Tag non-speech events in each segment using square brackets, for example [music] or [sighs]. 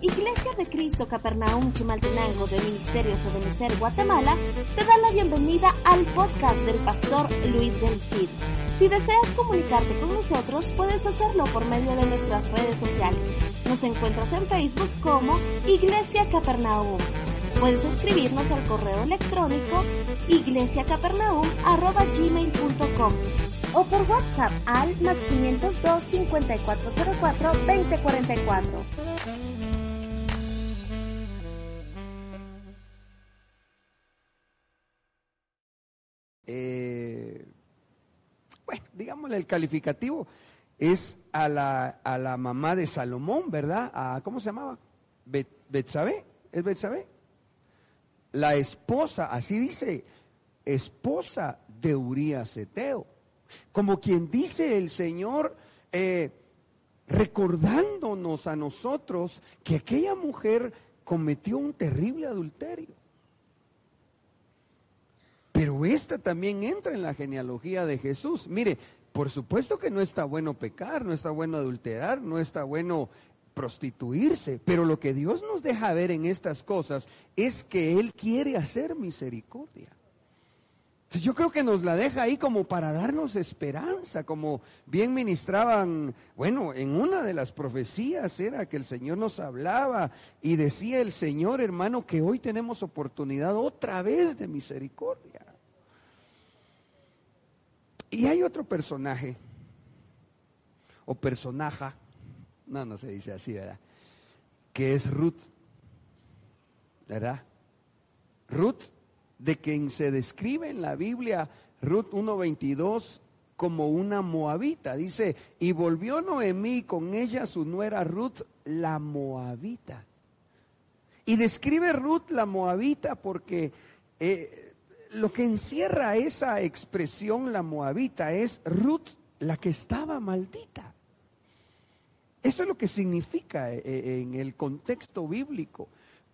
Iglesia de Cristo Capernaum Chimaltenango de Ministerios Ebenezer Guatemala te da la bienvenida al podcast del pastor Luis del Cid. Si deseas comunicarte con nosotros, puedes hacerlo por medio de nuestras redes sociales. Nos encuentras en Facebook como Iglesia Capernaum. Puedes escribirnos al correo electrónico iglesiacapernaum.gmail.com o por WhatsApp al más 502 5404 2044. Eh, bueno, digámosle el calificativo, es a la, a la mamá de Salomón, ¿verdad? ¿Cómo se llamaba? Bet, Betsabé, ¿es Betsabé? La esposa, así dice, esposa de Urías Eteo. Como quien dice el Señor, eh, recordándonos a nosotros que aquella mujer cometió un terrible adulterio. Pero esta también entra en la genealogía de Jesús. Mire, por supuesto que no está bueno pecar, no está bueno adulterar, no está bueno prostituirse, pero lo que Dios nos deja ver en estas cosas es que Él quiere hacer misericordia. Entonces yo creo que nos la deja ahí como para darnos esperanza, como bien ministraban, bueno, en una de las profecías era que el Señor nos hablaba y decía el Señor, hermano, que hoy tenemos oportunidad otra vez de misericordia. Y hay otro personaje, o personaja, no, no se dice así, ¿verdad? Que es Ruth, ¿verdad? Ruth, de quien se describe en la Biblia, Ruth 1.22, como una moabita. Dice, y volvió Noemí con ella su nuera Ruth, la moabita. Y describe Ruth la moabita porque eh, lo que encierra esa expresión la moabita es Ruth la que estaba maldita. Eso es lo que significa eh, eh, en el contexto bíblico,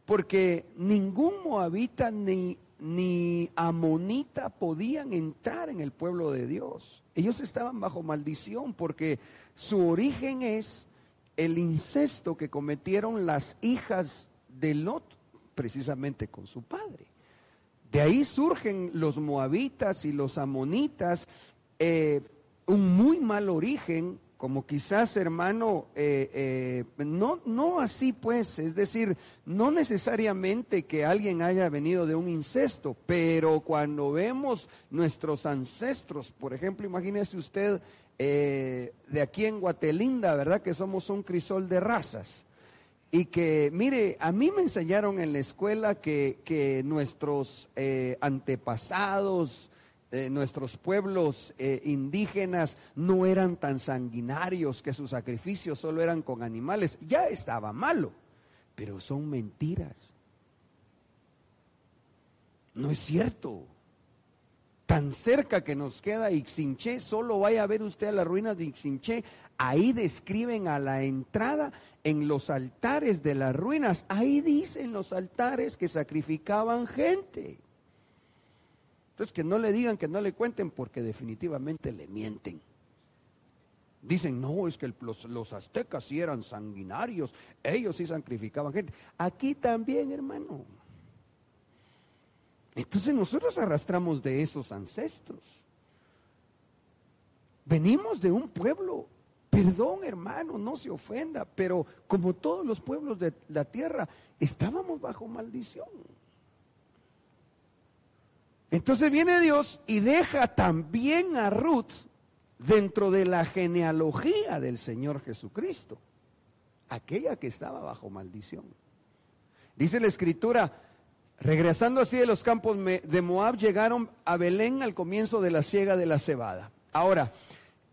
porque ningún moabita ni, ni amonita podían entrar en el pueblo de Dios. Ellos estaban bajo maldición porque su origen es el incesto que cometieron las hijas de Lot, precisamente con su padre. De ahí surgen los moabitas y los amonitas, eh, un muy mal origen, como quizás hermano, eh, eh, no, no así pues, es decir, no necesariamente que alguien haya venido de un incesto, pero cuando vemos nuestros ancestros, por ejemplo, imagínese usted de aquí en Guatelinda, ¿verdad? Que somos un crisol de razas y que, mire, a mí me enseñaron en la escuela que, nuestros eh, antepasados, eh, nuestros pueblos eh, indígenas no eran tan sanguinarios, que sus sacrificios solo eran con animales. Ya estaba malo, pero son mentiras. No es cierto. Tan cerca que nos queda Ixinché, solo vaya a ver usted a las ruinas de Ixinché, ahí describen a la entrada en los altares de las ruinas, ahí dicen los altares que sacrificaban gente. Entonces que no le digan, que no le cuenten, porque definitivamente le mienten. Dicen, no, es que los, los, aztecas sí eran sanguinarios, ellos sí sacrificaban gente. Aquí también, hermano. Entonces nosotros arrastramos de esos ancestros. Venimos de un pueblo Perdón, hermano, no se ofenda, pero como todos los pueblos de la tierra, estábamos bajo maldición. Entonces viene Dios y deja también a Ruth dentro de la genealogía del Señor Jesucristo, aquella que estaba bajo maldición. Dice la escritura, regresando así de los campos de Moab, llegaron a Belén al comienzo de la siega de la cebada. Ahora,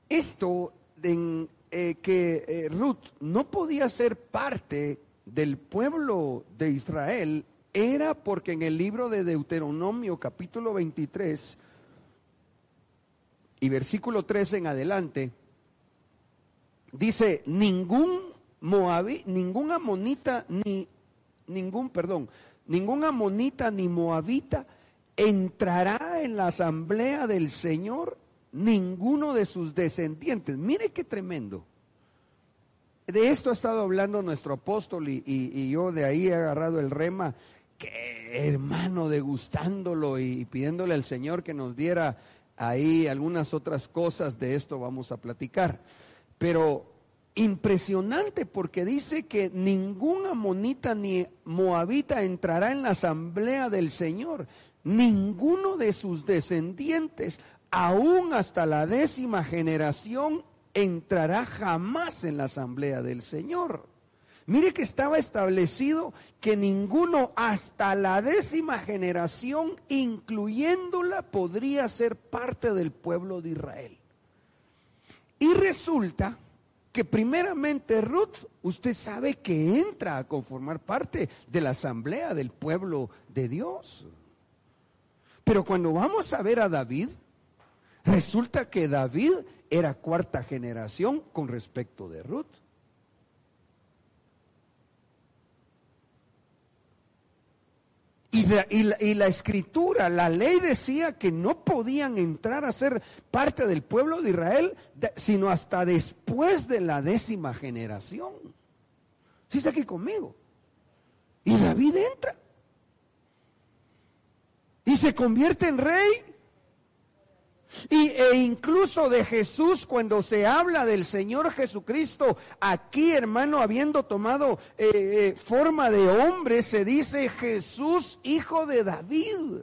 esto en, eh, que eh, Ruth no podía ser parte del pueblo de Israel era porque en el libro de Deuteronomio capítulo 23 y versículo 13 en adelante, dice, ningún moabí, ningún amonita, ni ningún, perdón, ningún amonita ni moabita entrará en la asamblea del Señor ninguno de sus descendientes. Mire qué tremendo. De esto ha estado hablando nuestro apóstol y, yo de ahí he agarrado el rema, que hermano, degustándolo y pidiéndole al Señor que nos diera ahí algunas otras cosas, de esto vamos a platicar. Pero impresionante porque dice que ningún amonita ni moabita entrará en la asamblea del Señor, ninguno de sus descendientes, aún hasta la décima generación, entrará jamás en la asamblea del Señor. Mire que estaba establecido que ninguno hasta la décima generación, incluyéndola, podría ser parte del pueblo de Israel. Y resulta que primeramente Ruth, usted sabe que entra a conformar parte de la asamblea del pueblo de Dios. Pero cuando vamos a ver a David, resulta que David era cuarta generación con respecto de Ruth. Y la, escritura, la ley decía que no podían entrar a ser parte del pueblo de Israel, sino hasta después de la décima generación. ¿Sí está aquí conmigo? Y David entra. Y se convierte en rey y, e incluso de Jesús, cuando se habla del Señor Jesucristo, aquí hermano, habiendo tomado eh, eh, forma de hombre, se dice Jesús, hijo de David.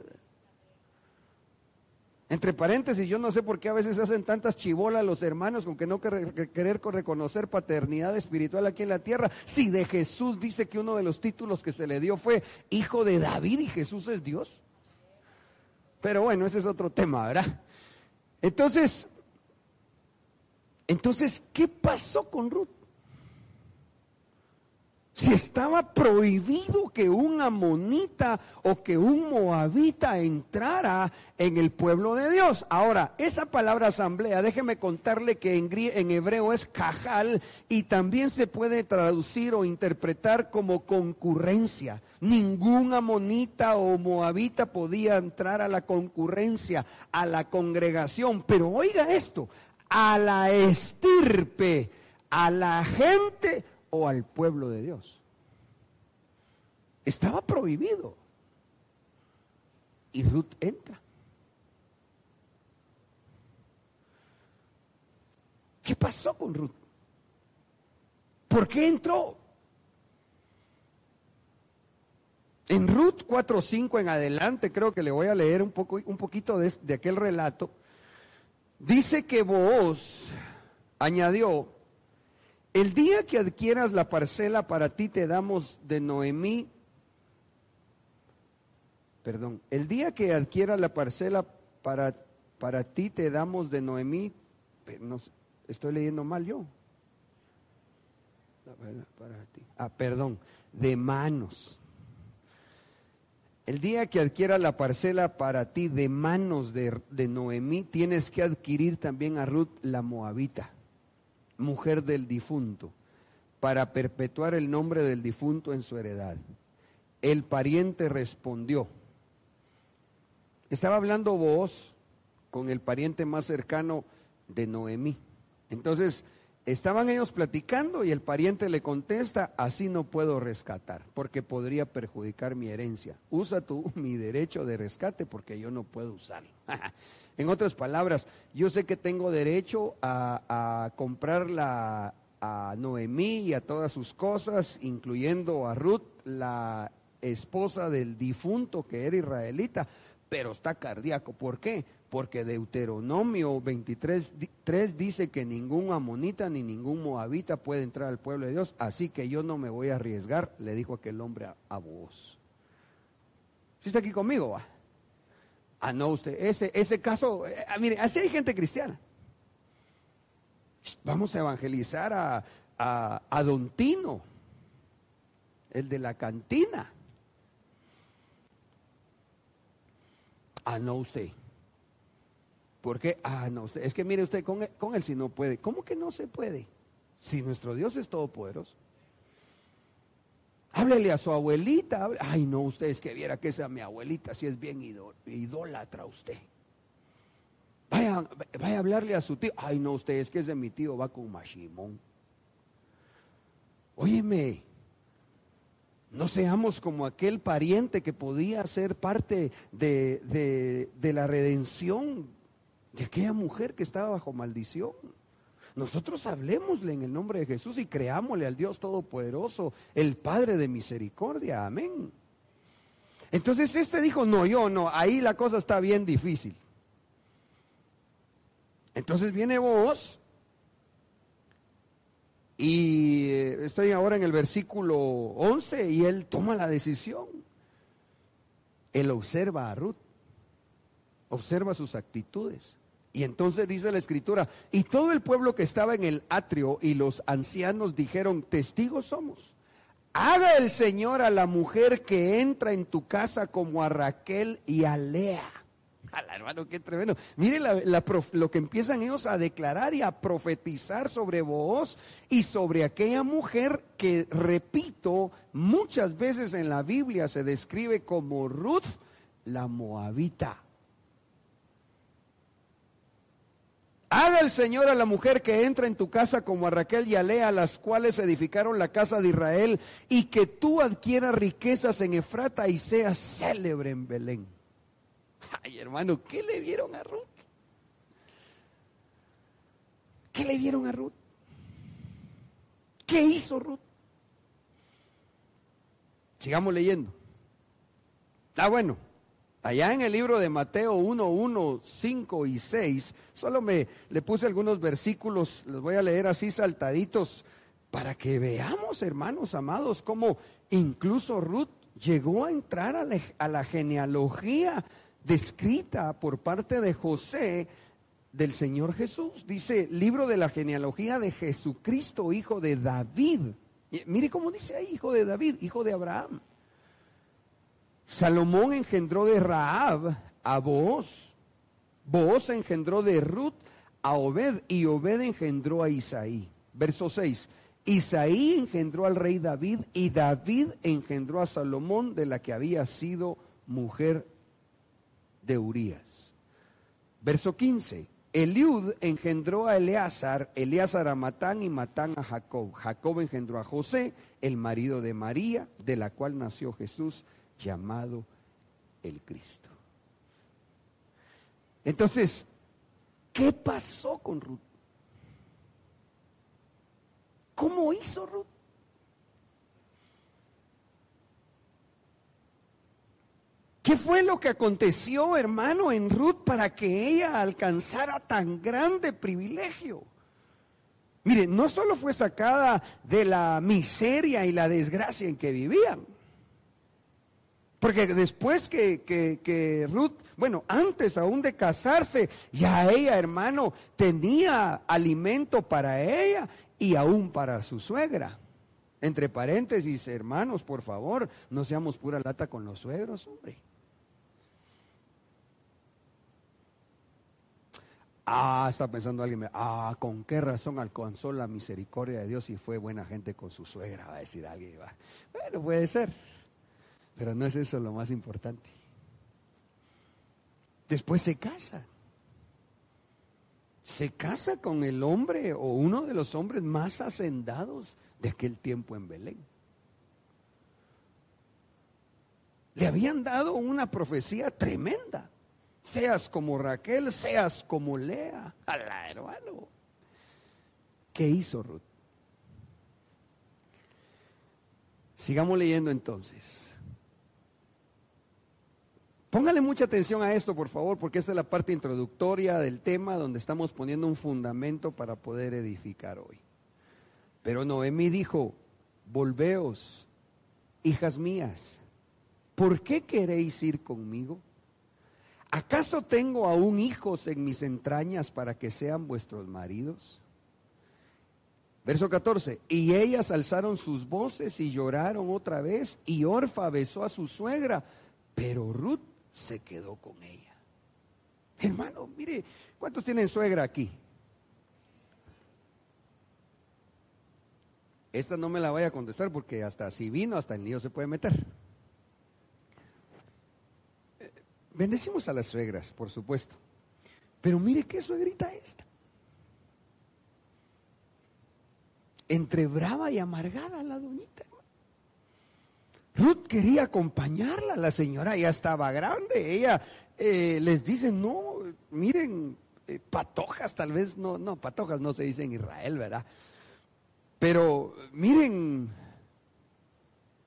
Entre paréntesis, yo no sé por qué a veces hacen tantas chibolas los hermanos con que no querer reconocer paternidad espiritual aquí en la tierra. Si de Jesús dice que uno de los títulos que se le dio fue hijo de David y Jesús es Dios. Pero bueno, ese es otro tema, ¿verdad? Entonces, entonces, ¿qué pasó con Ruth? Si estaba prohibido que un amonita o que un moabita entrara en el pueblo de Dios. Ahora, esa palabra asamblea, déjeme contarle que en, en hebreo es cajal y también se puede traducir o interpretar como concurrencia. Ningún amonita o moabita podía entrar a la concurrencia, a la congregación. Pero oiga esto, a la estirpe, a la gente o al pueblo de Dios. Estaba prohibido. Y Ruth entra. ¿Qué pasó con Ruth? ¿Por qué entró? En Ruth 4.5 en adelante, creo que le voy a leer un, poco, un poquito de, de aquel relato, dice que Booz añadió, el día que adquieras la parcela para ti te damos de Noemí, perdón, el día que adquieras la parcela para, para ti te damos de Noemí, no, estoy leyendo mal yo. Ah, perdón, de manos. El día que adquiera la parcela para ti de manos de, de Noemí, tienes que adquirir también a Ruth la Moabita mujer del difunto, para perpetuar el nombre del difunto en su heredad. El pariente respondió. Estaba hablando vos con el pariente más cercano de Noemí. Entonces, estaban ellos platicando y el pariente le contesta, así no puedo rescatar, porque podría perjudicar mi herencia. Usa tú [laughs] mi derecho de rescate porque yo no puedo usarlo. [laughs] En otras palabras, yo sé que tengo derecho a, comprar la, a Noemí y a todas sus cosas, incluyendo a Ruth, la esposa del difunto que era israelita, pero está cardíaco. ¿Por qué? Porque Deuteronomio 23, 3 dice que ningún amonita ni ningún moabita puede entrar al pueblo de Dios, así que yo no me voy a arriesgar, le dijo aquel hombre a, vos. ¿Sí está aquí conmigo? Va? Ah, no, usted, ese, ese caso, eh, mire, así hay gente cristiana. Vamos a evangelizar a, a, Don Tino, el de la cantina. Ah, no usted. ¿Por qué? Ah, no usted. Es que mire usted, con con él si no puede. ¿Cómo que no se puede? Si nuestro Dios es todopoderoso. Háblele a su abuelita. Ay, no, usted es que viera que esa mi abuelita, si es bien idólatra usted. Vaya, vaya a hablarle a su tío. Ay, no, usted es que ese mi tío va con Mashimón. Óyeme, no seamos como aquel pariente que podía ser parte de, de, la redención de aquella mujer que estaba bajo maldición. Nosotros hablemosle en el nombre de Jesús y creámosle al Dios Todopoderoso, el Padre de misericordia. Amén. Entonces este dijo, no, yo no, ahí la cosa está bien difícil. Entonces viene vos y eh, estoy ahora en el versículo 11 y él toma la decisión. Él observa a Ruth, observa sus actitudes. Y entonces dice la escritura, y todo el pueblo que estaba en el atrio y los ancianos dijeron, testigos somos. Haga el Señor a la mujer que entra en tu casa como a Raquel y a Lea [laughs] hermano, qué tremendo. Mire lo que empiezan ellos a declarar y a profetizar sobre vos y sobre aquella mujer que, repito, muchas veces en la Biblia se describe como Ruth, la moabita. Haga el Señor a la mujer que entra en tu casa como a Raquel y a Lea, las cuales edificaron la casa de Israel, y que tú adquieras riquezas en Efrata y seas célebre en Belén. Ay, hermano, ¿qué le vieron a Ruth? ¿Qué le vieron a Ruth? ¿Qué hizo Ruth? Sigamos leyendo. Está bueno. Allá en el libro de Mateo 1, 1, 5 y 6, solo me le puse algunos versículos, los voy a leer así saltaditos, para que veamos, hermanos amados, cómo incluso Ruth llegó a entrar a a la genealogía descrita por parte de José del Señor Jesús. Dice, libro de la genealogía de Jesucristo, hijo de David. mire cómo dice ahí, hijo de David, hijo de Abraham. Salomón engendró de Raab a Booz. Booz engendró de Ruth a Obed y Obed engendró a Isaí. Verso 6. Isaí engendró al rey David y David engendró a Salomón de la que había sido mujer de Urías. Verso 15. Eliud engendró a Eleazar, Eleazar a Matán y Matán a Jacob. Jacob engendró a José, el marido de María, de la cual nació Jesús, llamado el Cristo. Entonces, ¿qué pasó con Ruth? ¿Cómo hizo Ruth? ¿Qué fue lo que aconteció, hermano, en Ruth para que ella alcanzara tan grande privilegio? Mire, no solo fue sacada de la miseria y la desgracia en que vivían, porque después que, que, Ruth, bueno, antes aún de casarse, ya ella, hermano, tenía alimento para ella y aún para su suegra. Entre paréntesis, hermanos, por favor, no seamos pura lata con los suegros, hombre. Ah, está pensando alguien, ah, ¿con qué razón alcanzó la misericordia de Dios y fue buena gente con su suegra? Va a decir alguien. Bueno, puede ser, pero no es eso lo más importante. Después se casa. Se casa con el hombre o uno de los hombres más hacendados de aquel tiempo en Belén. Le habían dado una profecía tremenda seas como Raquel, seas como Lea. la hermano. ¿Qué hizo Ruth? Sigamos leyendo entonces. Póngale mucha atención a esto, por favor, porque esta es la parte introductoria del tema donde estamos poniendo un fundamento para poder edificar hoy. Pero Noemí dijo, volveos, hijas mías, ¿por qué queréis ir conmigo? ¿Acaso tengo aún hijos en mis entrañas para que sean vuestros maridos? Verso 14, y ellas alzaron sus voces y lloraron otra vez, y Orfa besó a su suegra, pero Ruth se quedó con ella. Hermano, mire, ¿cuántos tienen suegra aquí? Esta no me la vaya a contestar porque hasta si vino, hasta el niño se puede meter. Eh, bendecimos a las suegras, por supuesto. Pero mire qué suegrita esta. Entre brava y amargada la doñita. Ruth quería acompañarla, la señora ya estaba grande, ella eh, les dice, no, miren, eh, patojas tal vez, no, no, patojas no se dice en Israel, ¿verdad? Pero miren,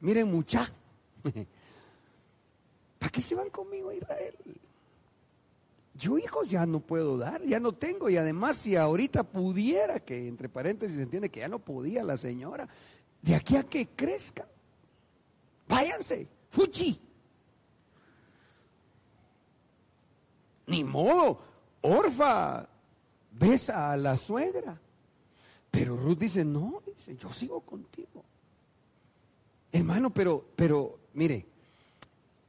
miren mucha, [laughs] ¿para qué se van conmigo a Israel? Yo hijos ya no puedo dar, ya no tengo y además si ahorita pudiera, que entre paréntesis se entiende que ya no podía la señora, de aquí a que crezca, váyanse, fuchi. Ni modo, Orfa besa a la suegra. Pero Ruth dice, no, dice, yo sigo contigo. Hermano, pero, pero, mire,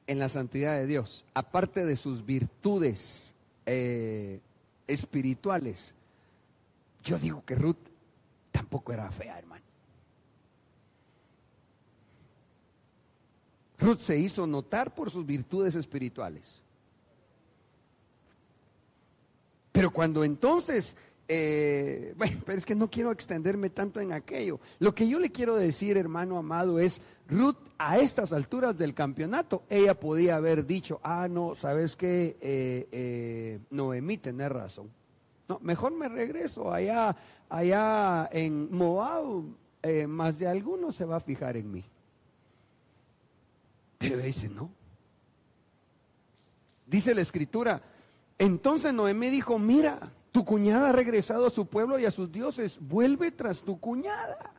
en la santidad de Dios, aparte de sus virtudes eh, espirituales, yo digo que Ruth tampoco era fea, hermano. Ruth se hizo notar por sus virtudes espirituales. Pero cuando entonces eh, bueno, pero es que no quiero extenderme tanto en aquello. Lo que yo le quiero decir, hermano amado, es Ruth a estas alturas del campeonato, ella podía haber dicho, ah, no, sabes que eh, eh, Noemí tenés razón. No, mejor me regreso allá, allá en Moab, eh, más de alguno se va a fijar en mí. Pero dice, no. Dice la escritura, entonces Noemí dijo, mira, tu cuñada ha regresado a su pueblo y a sus dioses. Vuelve tras tu cuñada.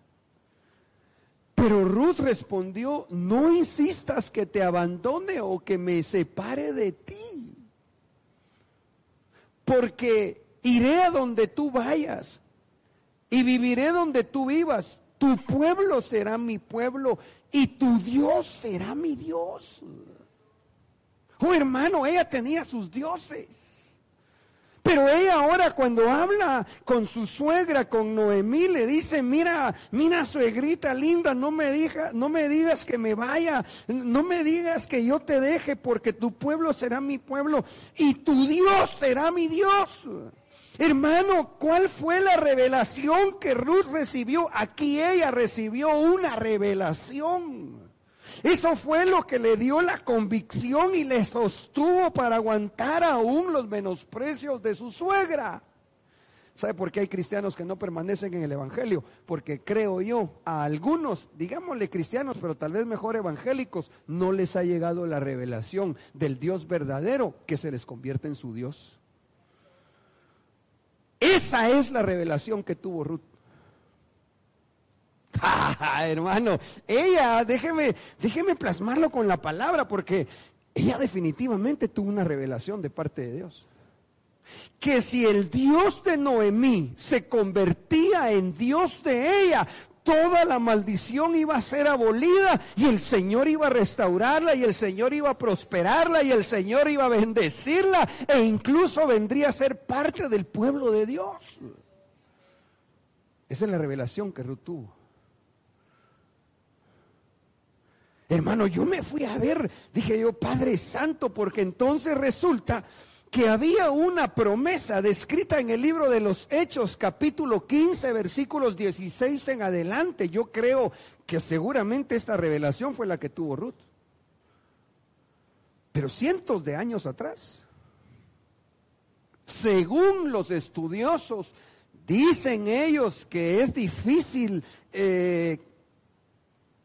Pero Ruth respondió, no insistas que te abandone o que me separe de ti. Porque iré a donde tú vayas y viviré donde tú vivas. Tu pueblo será mi pueblo y tu Dios será mi Dios. Oh hermano, ella tenía sus dioses. Pero ella ahora cuando habla con su suegra, con Noemí, le dice, mira, mira suegrita linda, no me, no me digas que me vaya, no me digas que yo te deje, porque tu pueblo será mi pueblo y tu Dios será mi Dios. Hermano, ¿cuál fue la revelación que Ruth recibió? Aquí ella recibió una revelación. Eso fue lo que le dio la convicción y le sostuvo para aguantar aún los menosprecios de su suegra. ¿Sabe por qué hay cristianos que no permanecen en el Evangelio? Porque creo yo, a algunos, digámosle cristianos, pero tal vez mejor evangélicos, no les ha llegado la revelación del Dios verdadero que se les convierte en su Dios. Esa es la revelación que tuvo Ruth. [laughs] hermano, ella, déjeme, déjeme plasmarlo con la palabra, porque ella definitivamente tuvo una revelación de parte de Dios. Que si el Dios de Noemí se convertía en Dios de ella, toda la maldición iba a ser abolida y el Señor iba a restaurarla y el Señor iba a prosperarla y el Señor iba a bendecirla e incluso vendría a ser parte del pueblo de Dios. Esa es la revelación que Ruth tuvo. Hermano, yo me fui a ver, dije yo, Padre Santo, porque entonces resulta que había una promesa descrita en el libro de los Hechos, capítulo 15, versículos 16 en adelante. Yo creo que seguramente esta revelación fue la que tuvo Ruth. Pero cientos de años atrás, según los estudiosos, dicen ellos que es difícil eh,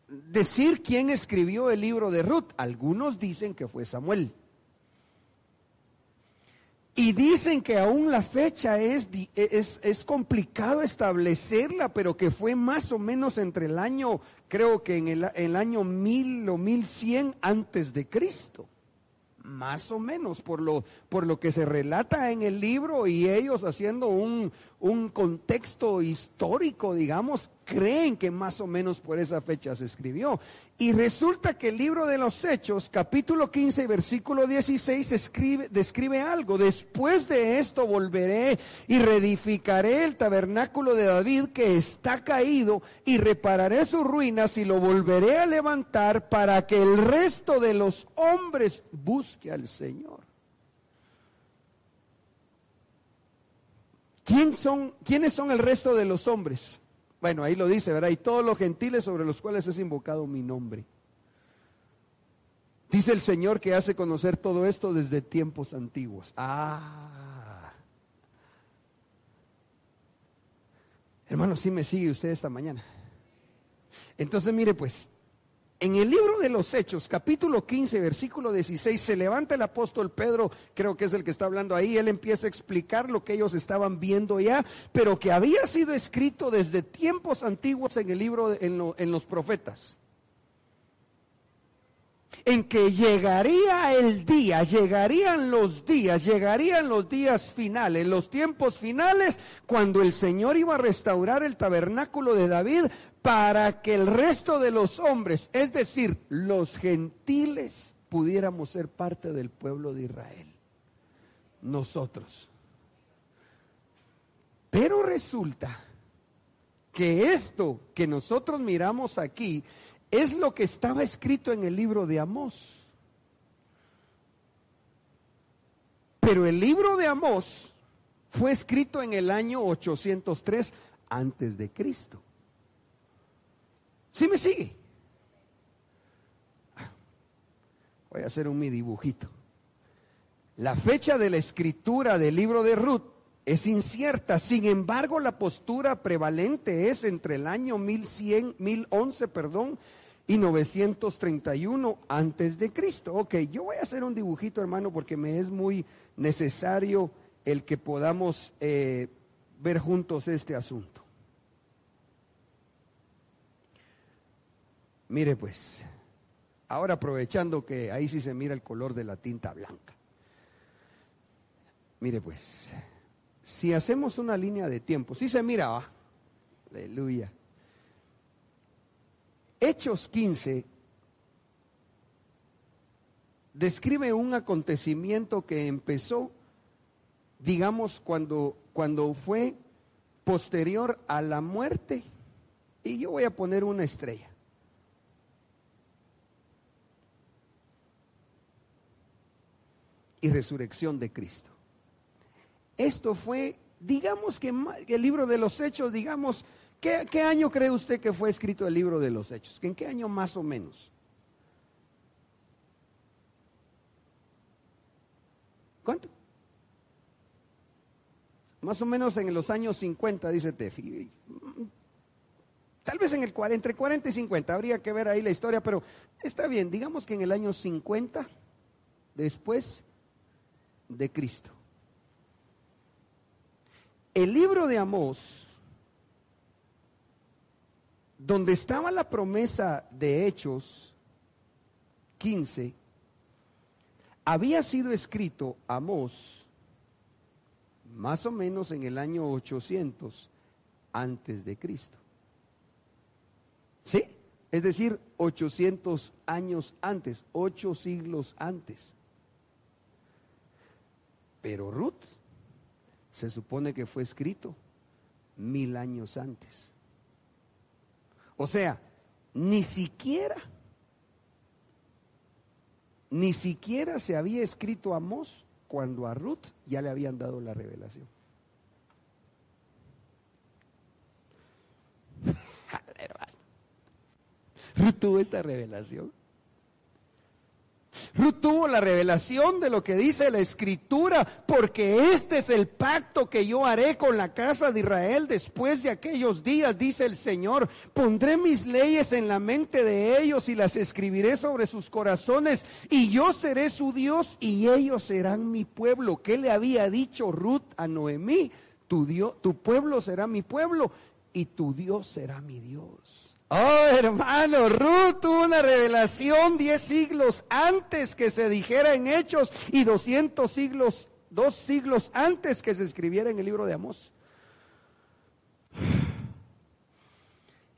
decir quién escribió el libro de Ruth. Algunos dicen que fue Samuel. Y dicen que aún la fecha es, es, es, complicado establecerla, pero que fue más o menos entre el año, creo que en el, el año mil o mil cien antes de Cristo. más o menos, por lo, por lo que se relata en el libro y ellos haciendo un, un contexto histórico, digamos, creen que más o menos por esa fecha se escribió. Y resulta que el libro de los Hechos, capítulo 15, versículo 16, escribe, describe algo. Después de esto volveré y reedificaré el tabernáculo de David que está caído y repararé sus ruinas y lo volveré a levantar para que el resto de los hombres busque al Señor. ¿Quién son, ¿Quiénes son el resto de los hombres? Bueno, ahí lo dice, ¿verdad? Y todos los gentiles sobre los cuales es invocado mi nombre. Dice el Señor que hace conocer todo esto desde tiempos antiguos. Ah. Hermano, sí me sigue usted esta mañana. Entonces, mire pues, en el libro de los Hechos, capítulo 15, versículo 16, se levanta el apóstol Pedro, creo que es el que está hablando ahí, él empieza a explicar lo que ellos estaban viendo ya, pero que había sido escrito desde tiempos antiguos en el libro, en, en los profetas en que llegaría el día, llegarían los días, llegarían los días finales, los tiempos finales, cuando el Señor iba a restaurar el tabernáculo de David para que el resto de los hombres, es decir, los gentiles, pudiéramos ser parte del pueblo de Israel. Nosotros. Pero resulta que esto que nosotros miramos aquí es lo que estaba escrito en el libro de Amós. Pero el libro de Amós fue escrito en el año 803 antes de Cristo. ¿Sí me sigue? Voy a hacer un mi dibujito. La fecha de la escritura del libro de Ruth es incierta. Sin embargo, la postura prevalente es entre el año 1100, 1011, perdón, y 931 antes de Cristo. Ok, yo voy a hacer un dibujito, hermano, porque me es muy necesario el que podamos eh, ver juntos este asunto. Mire pues, ahora aprovechando que ahí sí se mira el color de la tinta blanca. Mire pues, si hacemos una línea de tiempo, sí se mira, aleluya. Hechos 15 describe un acontecimiento que empezó, digamos, cuando, cuando fue posterior a la muerte. Y yo voy a poner una estrella. Y resurrección de Cristo. Esto fue, digamos que el libro de los hechos, digamos, ¿Qué, año cree usted que fue escrito el libro de los Hechos? ¿En qué año más o menos? ¿Cuánto? Más o menos en los años 50, dice Tefi. Tal vez en el entre 40 y 50, habría que ver ahí la historia, pero está bien, digamos que en el año 50, después de Cristo. El libro de Amós donde estaba la promesa de Hechos 15, había sido escrito Amós más o menos en el año 800 antes de Cristo. ¿Sí? Es decir, 800 años antes, ocho siglos antes. Pero Ruth se supone que fue escrito mil años antes. O sea, ni siquiera, ni siquiera se había escrito Amós cuando a Ruth ya le habían dado la revelación. [laughs] Ruth tuvo esta revelación. Ruth tuvo la revelación de lo que dice la escritura, porque este es el pacto que yo haré con la casa de Israel después de aquellos días, dice el Señor. Pondré mis leyes en la mente de ellos y las escribiré sobre sus corazones, y yo seré su Dios y ellos serán mi pueblo. ¿Qué le había dicho Ruth a Noemí? Tu, Dios, tu pueblo será mi pueblo y tu Dios será mi Dios. Oh, hermano, Ruth tuvo una revelación diez siglos antes que se dijera en Hechos y doscientos siglos, dos siglos antes que se escribiera en el libro de Amós.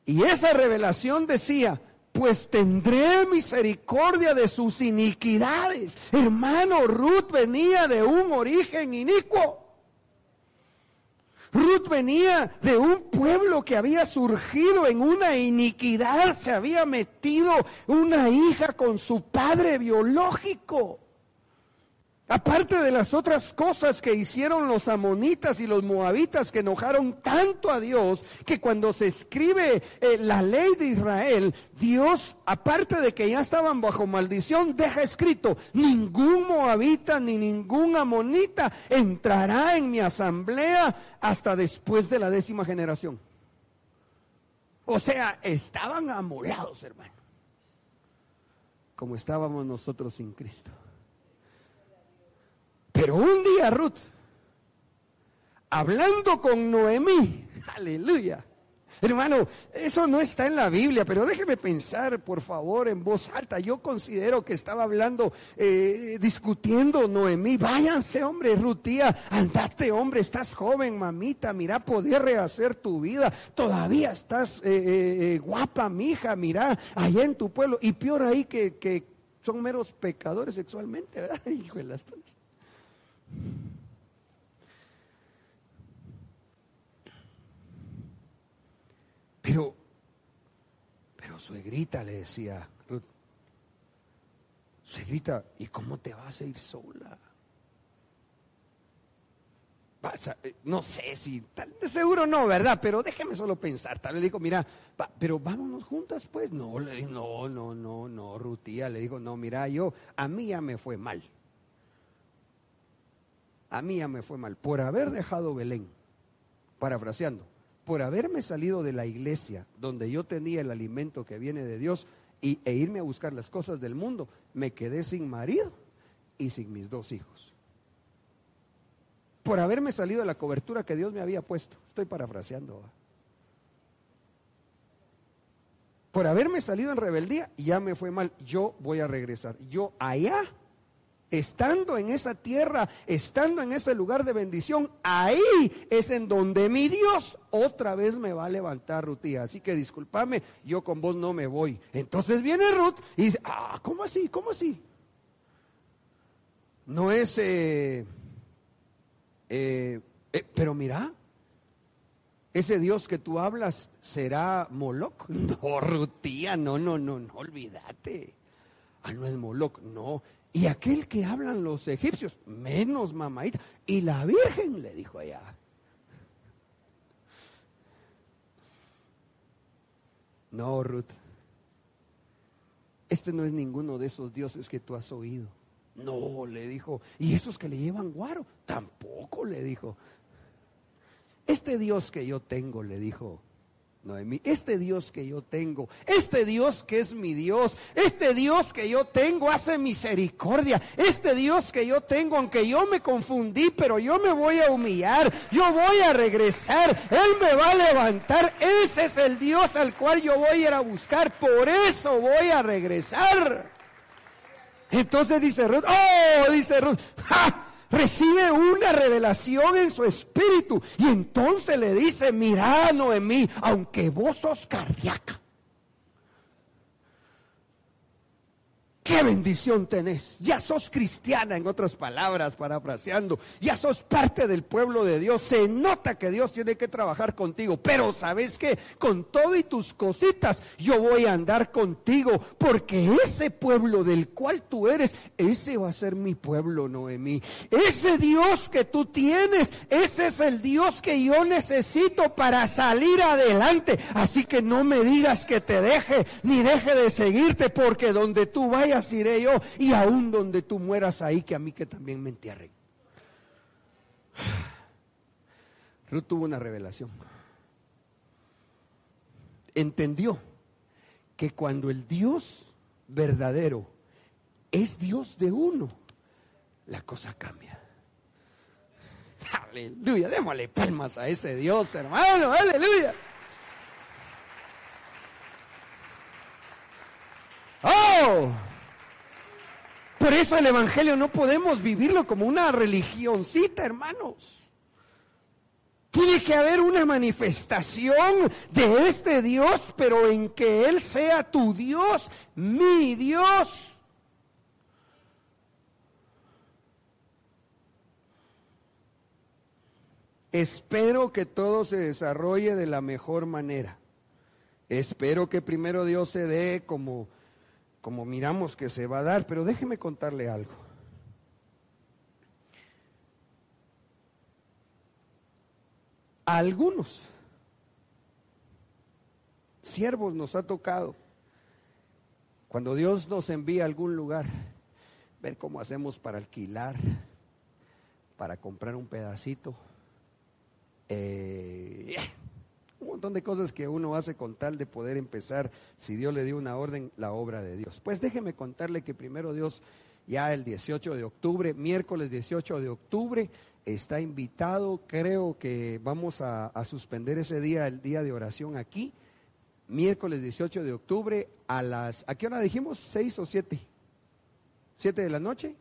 Y esa revelación decía, pues tendré misericordia de sus iniquidades. Hermano, Ruth venía de un origen inicuo. Ruth venía de un pueblo que había surgido en una iniquidad, se había metido una hija con su padre biológico. Aparte de las otras cosas que hicieron los amonitas y los moabitas que enojaron tanto a Dios, que cuando se escribe eh, la ley de Israel, Dios, aparte de que ya estaban bajo maldición, deja escrito, ningún moabita ni ningún amonita entrará en mi asamblea hasta después de la décima generación. O sea, estaban amolados, hermano, como estábamos nosotros sin Cristo. Pero un día Ruth, hablando con Noemí, aleluya. Hermano, eso no está en la Biblia, pero déjeme pensar, por favor, en voz alta. Yo considero que estaba hablando, eh, discutiendo Noemí. Váyanse, hombre, Rutía, andate, hombre, estás joven, mamita, mira, poder rehacer tu vida. Todavía estás eh, eh, guapa, mija, mira, allá en tu pueblo. Y peor ahí que, que son meros pecadores sexualmente, ¿verdad? [laughs] Hijo de las pero, pero suegrita le decía Ruth, suegrita, ¿y cómo te vas a ir sola? Eh, no sé si, de seguro no, ¿verdad? Pero déjeme solo pensar. Tal vez le dijo, mira, pero vámonos juntas, pues. No, le no, no, no, no, Rutía le dijo, no, mira, yo, a mí ya me fue mal a mí ya me fue mal por haber dejado Belén, parafraseando, por haberme salido de la iglesia donde yo tenía el alimento que viene de Dios y, e irme a buscar las cosas del mundo, me quedé sin marido y sin mis dos hijos. Por haberme salido de la cobertura que Dios me había puesto. Estoy parafraseando. Por haberme salido en rebeldía, ya me fue mal. Yo voy a regresar. Yo allá estando en esa tierra, estando en ese lugar de bendición, ahí es en donde mi Dios otra vez me va a levantar, Rutía. Así que discúlpame, yo con vos no me voy. Entonces viene Ruth y dice, ah, ¿cómo así? ¿Cómo así? No es, eh, eh, eh, pero mira, ese Dios que tú hablas será Moloch. [laughs] No, Rutía, no, no, no, no, olvídate. Ah, no es Moloch, no, y aquel que hablan los egipcios, menos mamaita. Y la Virgen le dijo allá. No, Ruth. Este no es ninguno de esos dioses que tú has oído. No, le dijo. ¿Y esos que le llevan guaro? Tampoco, le dijo. Este Dios que yo tengo, le dijo, Noemí, este Dios que yo tengo, este Dios que es mi Dios, este Dios que yo tengo hace misericordia, este Dios que yo tengo, aunque yo me confundí, pero yo me voy a humillar, yo voy a regresar, Él me va a levantar, ese es el Dios al cual yo voy a ir a buscar, por eso voy a regresar. Entonces dice Ruth, oh, dice Ruth, ¡ja! Recibe una revelación en su espíritu. Y entonces le dice, mira Noemí, aunque vos sos cardíaca, Qué bendición tenés. Ya sos cristiana, en otras palabras, parafraseando. Ya sos parte del pueblo de Dios. Se nota que Dios tiene que trabajar contigo. Pero sabes que con todo y tus cositas, yo voy a andar contigo. Porque ese pueblo del cual tú eres, ese va a ser mi pueblo, Noemí. Ese Dios que tú tienes, ese es el Dios que yo necesito para salir adelante. Así que no me digas que te deje, ni deje de seguirte, porque donde tú vayas, iré yo, y aún donde tú mueras ahí, que a mí que también me entierren. [sighs] Ruth tuvo una revelación. Entendió que cuando el Dios verdadero es Dios de uno, la cosa cambia. [laughs] Aleluya, démosle palmas a ese Dios, hermano, aleluya. Por eso el Evangelio no podemos vivirlo como una religioncita, hermanos. Tiene que haber una manifestación de este Dios, pero en que Él sea tu Dios, mi Dios. Espero que todo se desarrolle de la mejor manera. Espero que primero Dios se dé como, como miramos que se va a dar, pero déjeme contarle algo. A algunos siervos nos ha tocado, cuando Dios nos envía a algún lugar, ver cómo hacemos para alquilar, para comprar un pedacito eh, montón de cosas que uno hace con tal de poder empezar, si Dios le dio una orden, la obra de Dios. Pues déjeme contarle que primero Dios, ya el 18 de octubre, miércoles 18 de octubre, está invitado, creo que vamos a, suspender ese día, el día de oración aquí, miércoles 18 de octubre, a las, ¿a qué hora dijimos? ¿Seis o siete? ¿Siete de la noche?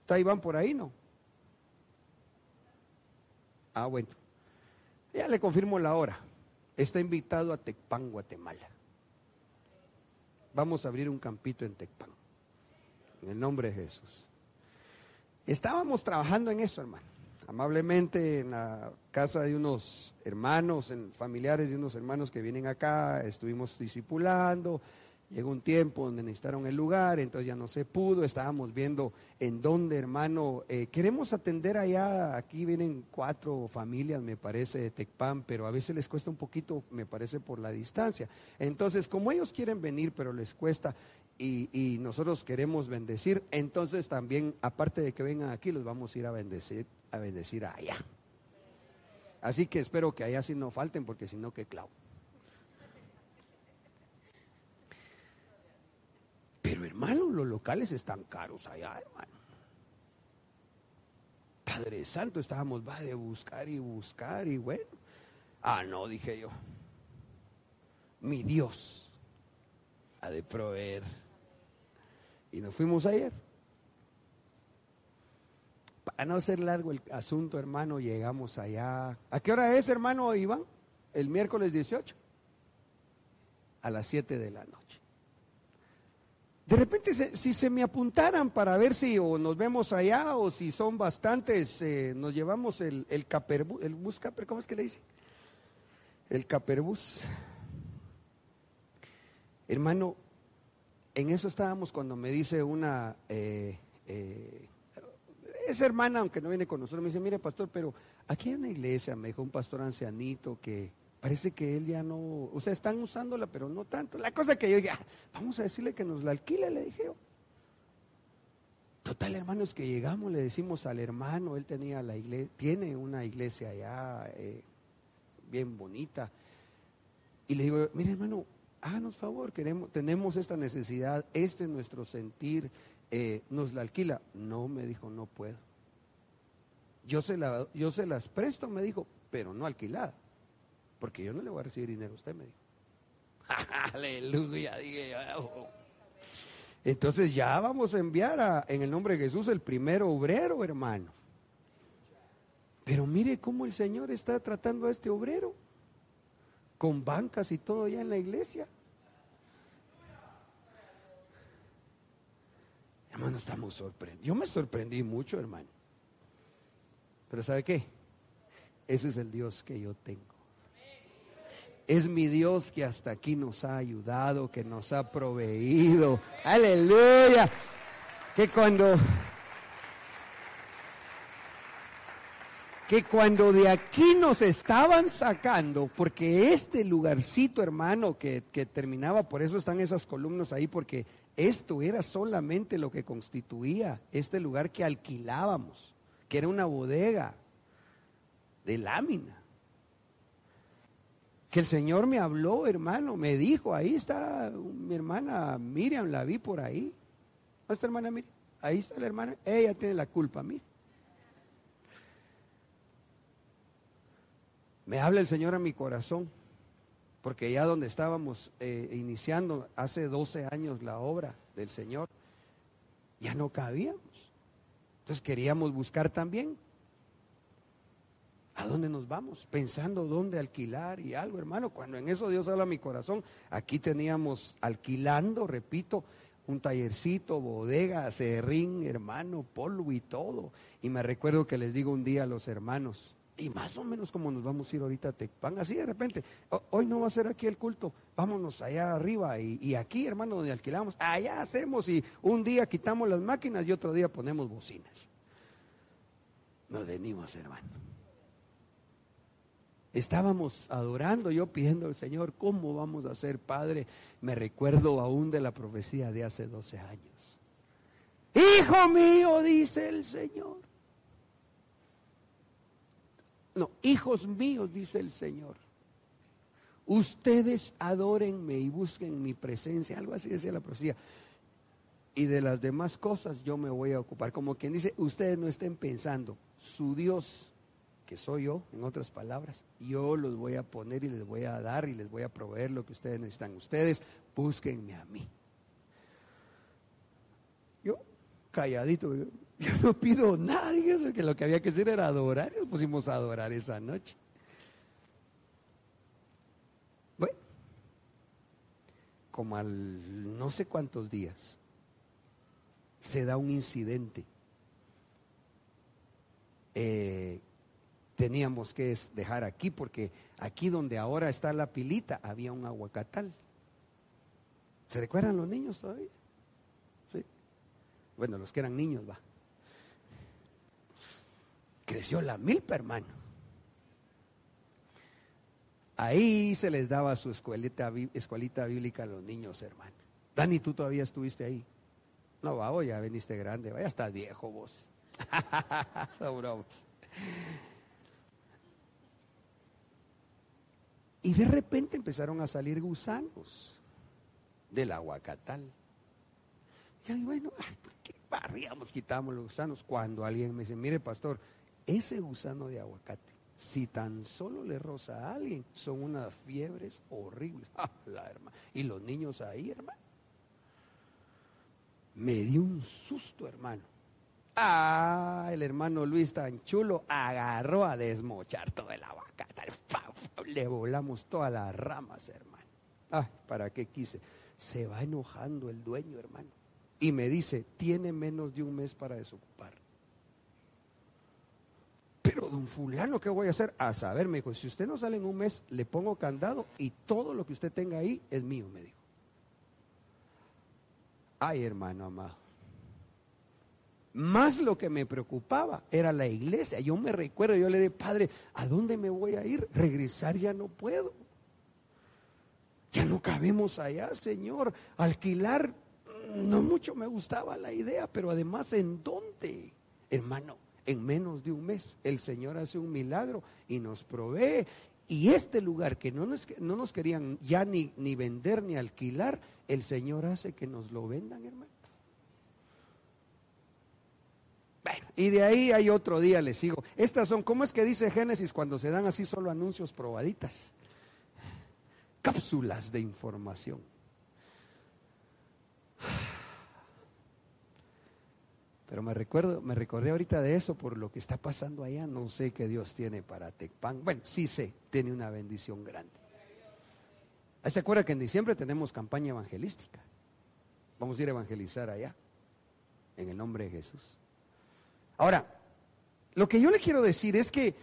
¿Está Iván por ahí, no? Ah, bueno. Ya le confirmo la hora. Está invitado a Tecpan, Guatemala. Vamos a abrir un campito en Tecpan. En el nombre de Jesús. Estábamos trabajando en eso, hermano. Amablemente en la casa de unos hermanos, en familiares de unos hermanos que vienen acá, estuvimos discipulando, Llegó un tiempo donde necesitaron el lugar, entonces ya no se pudo, estábamos viendo en dónde, hermano, eh, queremos atender allá, aquí vienen cuatro familias, me parece, de Tecpan, pero a veces les cuesta un poquito, me parece, por la distancia. Entonces, como ellos quieren venir, pero les cuesta, y, nosotros queremos bendecir, entonces también, aparte de que vengan aquí, los vamos a ir a bendecir, a bendecir allá. Así que espero que allá sí no falten, porque si no, que clavo. Pero hermano, los locales están caros allá, hermano. Padre Santo, estábamos, va de buscar y buscar y bueno. Ah, no, dije yo. Mi Dios ha de proveer. Y nos fuimos ayer. Para no ser largo el asunto, hermano, llegamos allá. ¿A qué hora es, hermano Iván? El miércoles 18. A las 7 de la noche. De repente, si se me apuntaran para ver si o nos vemos allá o si son bastantes, eh, nos llevamos el, el caperbus, el bus caper, ¿cómo es que le dice? El caperbus. Hermano, en eso estábamos cuando me dice una, eh, eh, esa hermana, aunque no viene con nosotros, me dice, mire pastor, pero aquí hay una iglesia, me dijo un pastor ancianito que Parece que él ya no, o sea, están usándola, pero no tanto. La cosa que yo dije, ah, vamos a decirle que nos la alquile, le dije yo. Total, hermanos, que llegamos, le decimos al hermano, él tenía la iglesia, tiene una iglesia allá eh, bien bonita. Y le digo, mire hermano, háganos favor, queremos, tenemos esta necesidad, este es nuestro sentir, eh, nos la alquila. No, me dijo, no puedo. Yo se, la, yo se las presto, me dijo, pero no alquilada. Porque yo no le voy a recibir dinero a usted, me dijo. [laughs] Aleluya, dije yo. Entonces ya vamos a enviar a, en el nombre de Jesús el primer obrero, hermano. Pero mire cómo el Señor está tratando a este obrero. Con bancas y todo ya en la iglesia. Hermano, estamos sorprendidos. Yo me sorprendí mucho, hermano. Pero ¿sabe qué? Ese es el Dios que yo tengo. Es mi Dios que hasta aquí nos ha ayudado, que nos ha proveído. Aleluya. Que cuando que cuando de aquí nos estaban sacando, porque este lugarcito, hermano, que, que, terminaba, por eso están esas columnas ahí, porque esto era solamente lo que constituía este lugar que alquilábamos, que era una bodega de lámina que el Señor me habló, hermano, me dijo, ahí está mi hermana Miriam, la vi por ahí. ¿No está hermana Miriam? Ahí está la hermana, ella tiene la culpa, mire. Me habla el Señor a mi corazón, porque ya donde estábamos eh, iniciando hace 12 años la obra del Señor, ya no cabíamos. Entonces queríamos buscar también. ¿A dónde nos vamos? Pensando dónde alquilar y algo, hermano. Cuando en eso Dios habla mi corazón, aquí teníamos alquilando, repito, un tallercito, bodega, serrín, hermano, polvo y todo. Y me recuerdo que les digo un día a los hermanos, y más o menos como nos vamos a ir ahorita a Tecpan, así de repente, hoy no va a ser aquí el culto, vámonos allá arriba y, aquí, hermano, donde alquilamos, allá hacemos y un día quitamos las máquinas y otro día ponemos bocinas. Nos venimos, hermano. Estábamos adorando, yo pidiendo al Señor, ¿cómo vamos a ser Padre? Me recuerdo aún de la profecía de hace 12 años. Hijo mío, dice el Señor no, hijos míos, dice el Señor. Ustedes adórenme y busquen mi presencia. Algo así decía la profecía. Y de las demás cosas yo me voy a ocupar. Como quien dice, ustedes no estén pensando, su Dios, que soy yo, en otras palabras, yo los voy a poner y les voy a dar y les voy a proveer lo que ustedes necesitan. Ustedes búsquenme a mí. Yo, calladito, yo [laughs] no pido nada, eso que lo que había que hacer era adorar, y nos pusimos a adorar esa noche. Bueno, como al no sé cuántos días, se da un incidente. Eh, teníamos que dejar aquí porque aquí donde ahora está la pilita había un aguacatal. ¿Se recuerdan los niños todavía? Sí. Bueno, los que eran niños, va creció la milpa, hermano. Ahí se les daba su escuelita, escuelita bíblica a los niños, hermano. Dani, tú todavía estuviste ahí. No, va, ya veniste grande, vaya, estás viejo vos. [laughs] y de repente empezaron a salir gusanos del aguacatal. Y ahí, bueno, ¿qué barríamos, quitamos los gusanos? Cuando alguien me dice, mire, pastor, ese gusano de aguacate, si tan solo le roza a alguien, son unas fiebres horribles. [laughs] Ah, y los niños ahí, hermano. Me dio un susto, hermano. Ah, el hermano Luis tan chulo agarró a desmochar todo el aguacate. Le volamos todas las ramas, hermano. Ah, ¿para qué quise? Se va enojando el dueño, hermano. Y me dice, tiene menos de un mes para desocupar. Pero don fulano, ¿qué voy a hacer? A saber, me dijo, si usted no sale en un mes, le pongo candado y todo lo que usted tenga ahí es mío, me dijo. Ay, hermano amado. Más lo que me preocupaba era la iglesia. Yo me recuerdo, yo le dije, padre, ¿a dónde me voy a ir? Regresar ya no puedo. Ya no cabemos allá, Señor. Alquilar, no mucho me gustaba la idea, pero además, ¿en dónde? Hermano, en menos de un mes. El Señor hace un milagro y nos provee. Y este lugar que no nos, no nos querían ya ni, ni vender ni alquilar, el Señor hace que nos lo vendan, hermano. Y de ahí hay otro día, les sigo. Estas son, ¿cómo es que dice Génesis cuando se dan así solo anuncios probaditas? Cápsulas de información. Pero me recuerdo, me recordé ahorita de eso por lo que está pasando allá. No sé qué Dios tiene para Tecpan. Bueno, sí sé, tiene una bendición grande. ¿Se acuerda que en diciembre tenemos campaña evangelística? Vamos a ir a evangelizar allá, en el nombre de Jesús. Ahora, lo que yo le quiero decir es que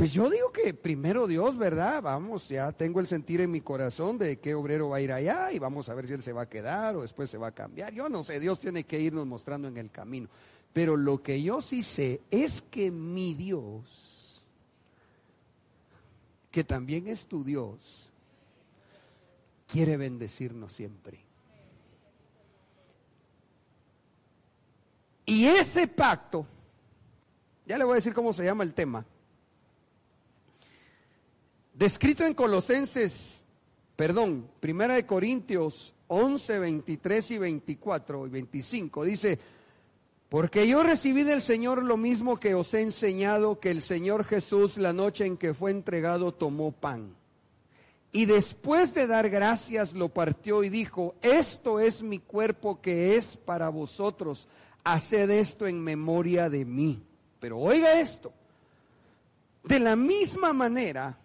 pues yo digo que primero Dios, ¿verdad? Vamos, ya tengo el sentir en mi corazón de qué obrero va a ir allá y vamos a ver si él se va a quedar o después se va a cambiar. Yo no sé, Dios tiene que irnos mostrando en el camino. Pero lo que yo sí sé es que mi Dios, que también es tu Dios, quiere bendecirnos siempre. Y ese pacto, ya le voy a decir cómo se llama el tema descrito en Colosenses, perdón, Primera de Corintios 11, 23 y 24 y 25, dice, porque yo recibí del Señor lo mismo que os he enseñado, que el Señor Jesús la noche en que fue entregado tomó pan. Y después de dar gracias lo partió y dijo, esto es mi cuerpo que es para vosotros, haced esto en memoria de mí. Pero oiga esto, de la misma manera,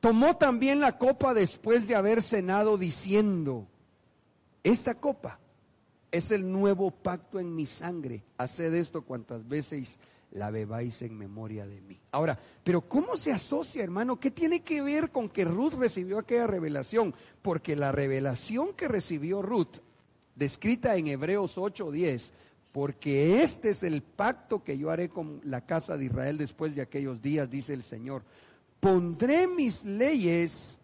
tomó también la copa después de haber cenado diciendo, esta copa es el nuevo pacto en mi sangre, haced esto cuantas veces la bebáis en memoria de mí. Ahora, pero ¿cómo se asocia, hermano? ¿Qué tiene que ver con que Ruth recibió aquella revelación? Porque la revelación que recibió Ruth, descrita en Hebreos 8:10, porque este es el pacto que yo haré con la casa de Israel después de aquellos días, dice el Señor. Pondré mis leyes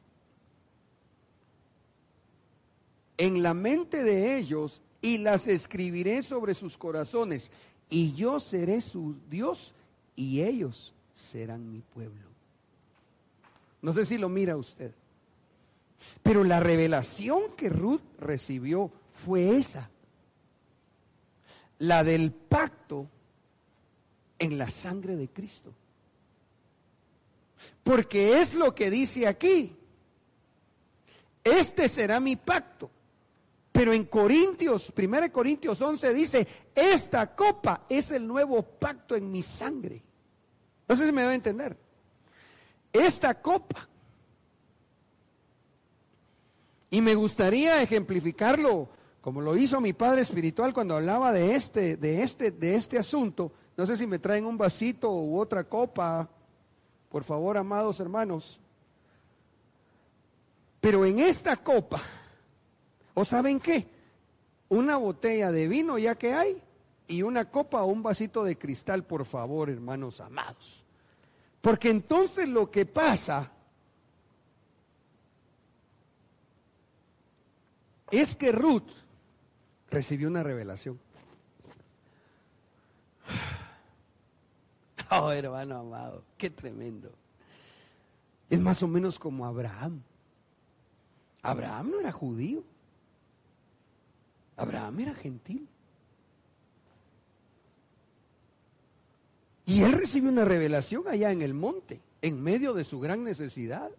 en la mente de ellos y las escribiré sobre sus corazones y yo seré su Dios y ellos serán mi pueblo. No sé si lo mira usted. Pero la revelación que Ruth recibió fue esa. La del pacto en la sangre de Cristo. Porque es lo que dice aquí. Este será mi pacto pero en Corintios, 1 Corintios 11 dice, esta copa es el nuevo pacto en mi sangre. No sé si me debe entender. Esta copa. Y me gustaría ejemplificarlo como lo hizo mi padre espiritual cuando hablaba de este, de este, de este asunto. No sé si me traen un vasito u otra copa, por favor, amados hermanos. Pero en esta copa ¿O saben qué? Una botella de vino ya que hay y una copa o un vasito de cristal, por favor, hermanos amados. Porque entonces lo que pasa es que Ruth recibió una revelación. [sighs] Oh, hermano amado, qué tremendo. Es más o menos como Abraham. Abraham no era judío. Abraham era gentil. Y él recibe una revelación allá en el monte, en medio de su gran necesidad.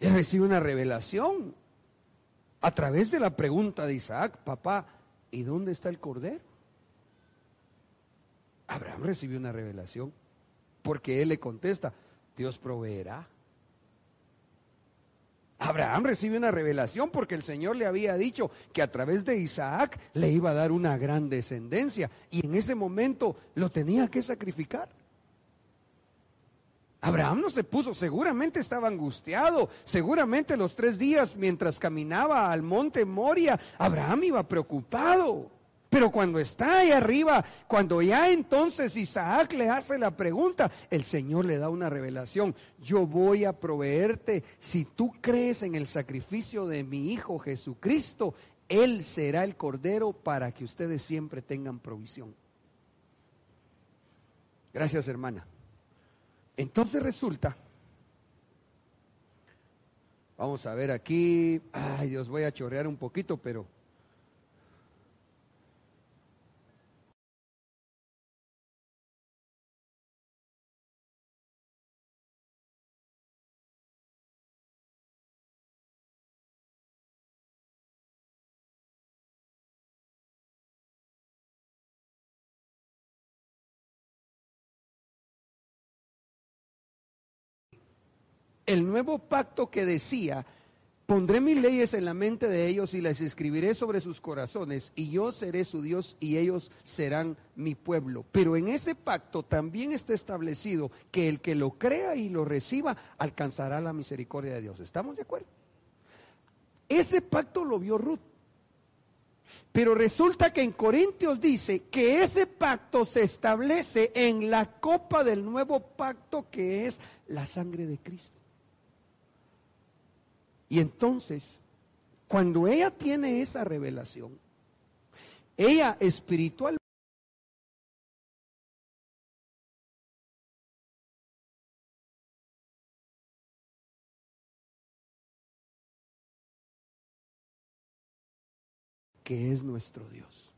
Él recibe una revelación a través de la pregunta de Isaac, papá, ¿y dónde está el cordero? Abraham recibió una revelación porque él le contesta, Dios proveerá. Abraham recibe una revelación porque el Señor le había dicho que a través de Isaac le iba a dar una gran descendencia y en ese momento lo tenía que sacrificar. Abraham no se puso, seguramente estaba angustiado, seguramente los tres días mientras caminaba al monte Moria, Abraham iba preocupado. Pero cuando está ahí arriba, cuando ya entonces Isaac le hace la pregunta, el Señor le da una revelación. Yo voy a proveerte, si tú crees en el sacrificio de mi Hijo Jesucristo, Él será el Cordero para que ustedes siempre tengan provisión. Gracias, hermana. Entonces resulta, vamos a ver aquí, ay Dios, voy a chorrear un poquito, pero el nuevo pacto que decía, pondré mis leyes en la mente de ellos y las escribiré sobre sus corazones, y yo seré su Dios y ellos serán mi pueblo. Pero en ese pacto también está establecido que el que lo crea y lo reciba alcanzará la misericordia de Dios. ¿Estamos de acuerdo? Ese pacto lo vio Ruth. Pero resulta que en Corintios dice que ese pacto se establece en la copa del nuevo pacto que es la sangre de Cristo. Y entonces, cuando ella tiene esa revelación, ella espiritual que es nuestro Dios.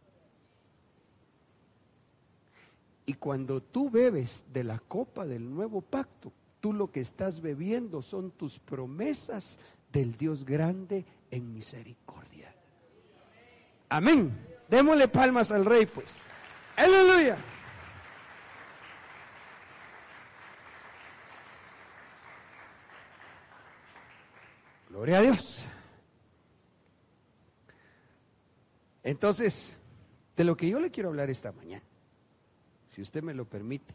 Y cuando tú bebes de la copa del nuevo pacto, tú lo que estás bebiendo son tus promesas del Dios grande en misericordia. Amén. Démosle palmas al rey, pues. Aleluya. Gloria a Dios. Entonces, de lo que yo le quiero hablar esta mañana, si usted me lo permite,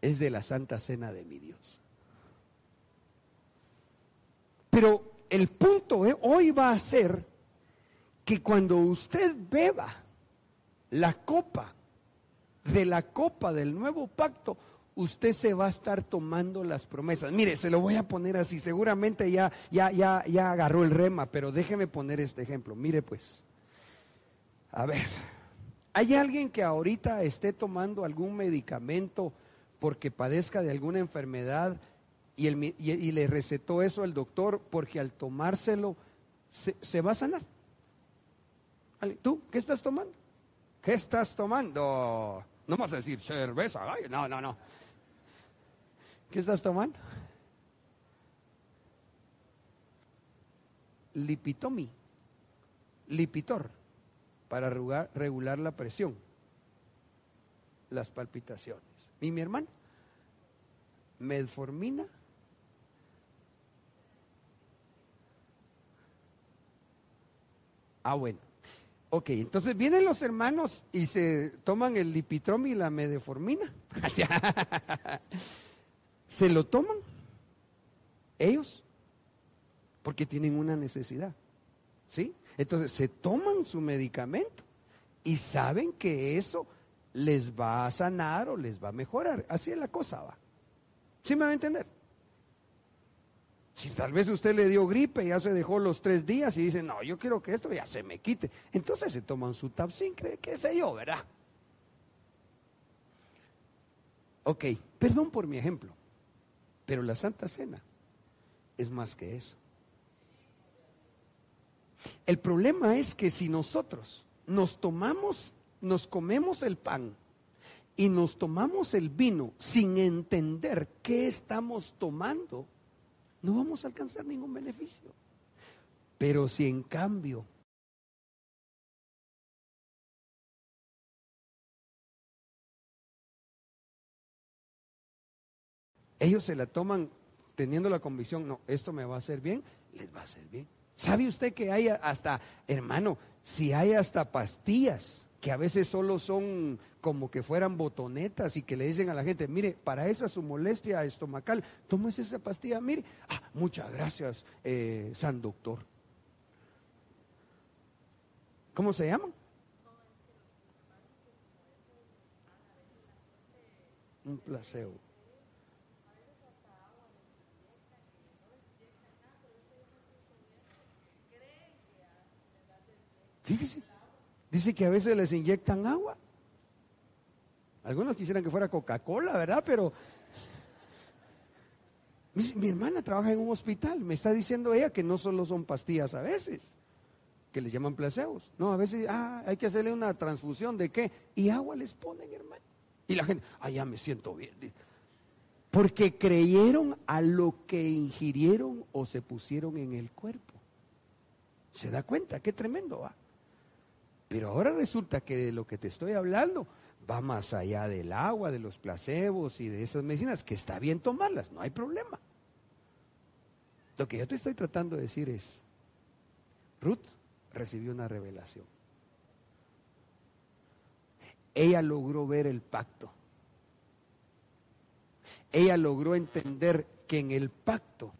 es de la Santa Cena de mi Dios. Pero el punto hoy va a ser que cuando usted beba la copa de la copa del nuevo pacto, usted se va a estar tomando las promesas. Mire, se lo voy a poner así, seguramente ya, ya, ya, ya agarró el rema, pero déjeme poner este ejemplo. Mire pues, a ver, ¿hay alguien que ahorita esté tomando algún medicamento porque padezca de alguna enfermedad y, le recetó eso al doctor porque al tomárselo se, va a sanar? ¿Tú qué estás tomando? ¿Qué estás tomando? No vas a decir cerveza, no, no, no. ¿Qué estás tomando? Lipitomi, lipitor, para regular la presión, las palpitaciones. ¿Y mi hermano? Medformina. Ah, bueno. Ok, entonces vienen los hermanos y se toman el lipitrom y la medeformina. [laughs] se lo toman ellos porque tienen una necesidad. ¿Sí? Entonces se toman su medicamento y saben que eso les va a sanar o les va a mejorar. Así es la cosa, va. ¿Sí me va a entender? Si tal vez usted le dio gripe, ya se dejó los tres días y dice, no, yo quiero que esto ya se me quite. Entonces se toman su tapsin, qué sé yo, ¿verdad? Ok, perdón por mi ejemplo. Pero la Santa Cena es más que eso. El problema es que si nosotros nos tomamos, nos comemos el pan y nos tomamos el vino sin entender qué estamos tomando, no vamos a alcanzar ningún beneficio. Pero si en cambio ellos se la toman teniendo la convicción, no, esto me va a hacer bien, les va a hacer bien. ¿Sabe usted que hay hasta, hermano, si hay hasta pastillas que a veces solo son como que fueran botonetas y que le dicen a la gente, mire, para esa su molestia estomacal, tómese esa pastilla, mire, ah, muchas gracias, eh, San Doctor. ¿Cómo se llama? Un placebo. Fíjese, dice que a veces les inyectan agua. Algunos quisieran que fuera Coca-Cola, ¿verdad? Pero mi, hermana trabaja en un hospital, me está diciendo ella que no solo son pastillas a veces, que les llaman placebos. No, a veces, ah, hay que hacerle una transfusión de qué, y agua les ponen, hermano. Y la gente, ah, ya me siento bien. Porque creyeron a lo que ingirieron o se pusieron en el cuerpo. ¿Se da cuenta? Qué tremendo va. Pero ahora resulta que de lo que te estoy hablando va más allá del agua, de los placebos y de esas medicinas, que está bien tomarlas, no hay problema. Lo que yo te estoy tratando de decir es, Ruth recibió una revelación. Ella logró ver el pacto. Ella logró entender que en el pacto,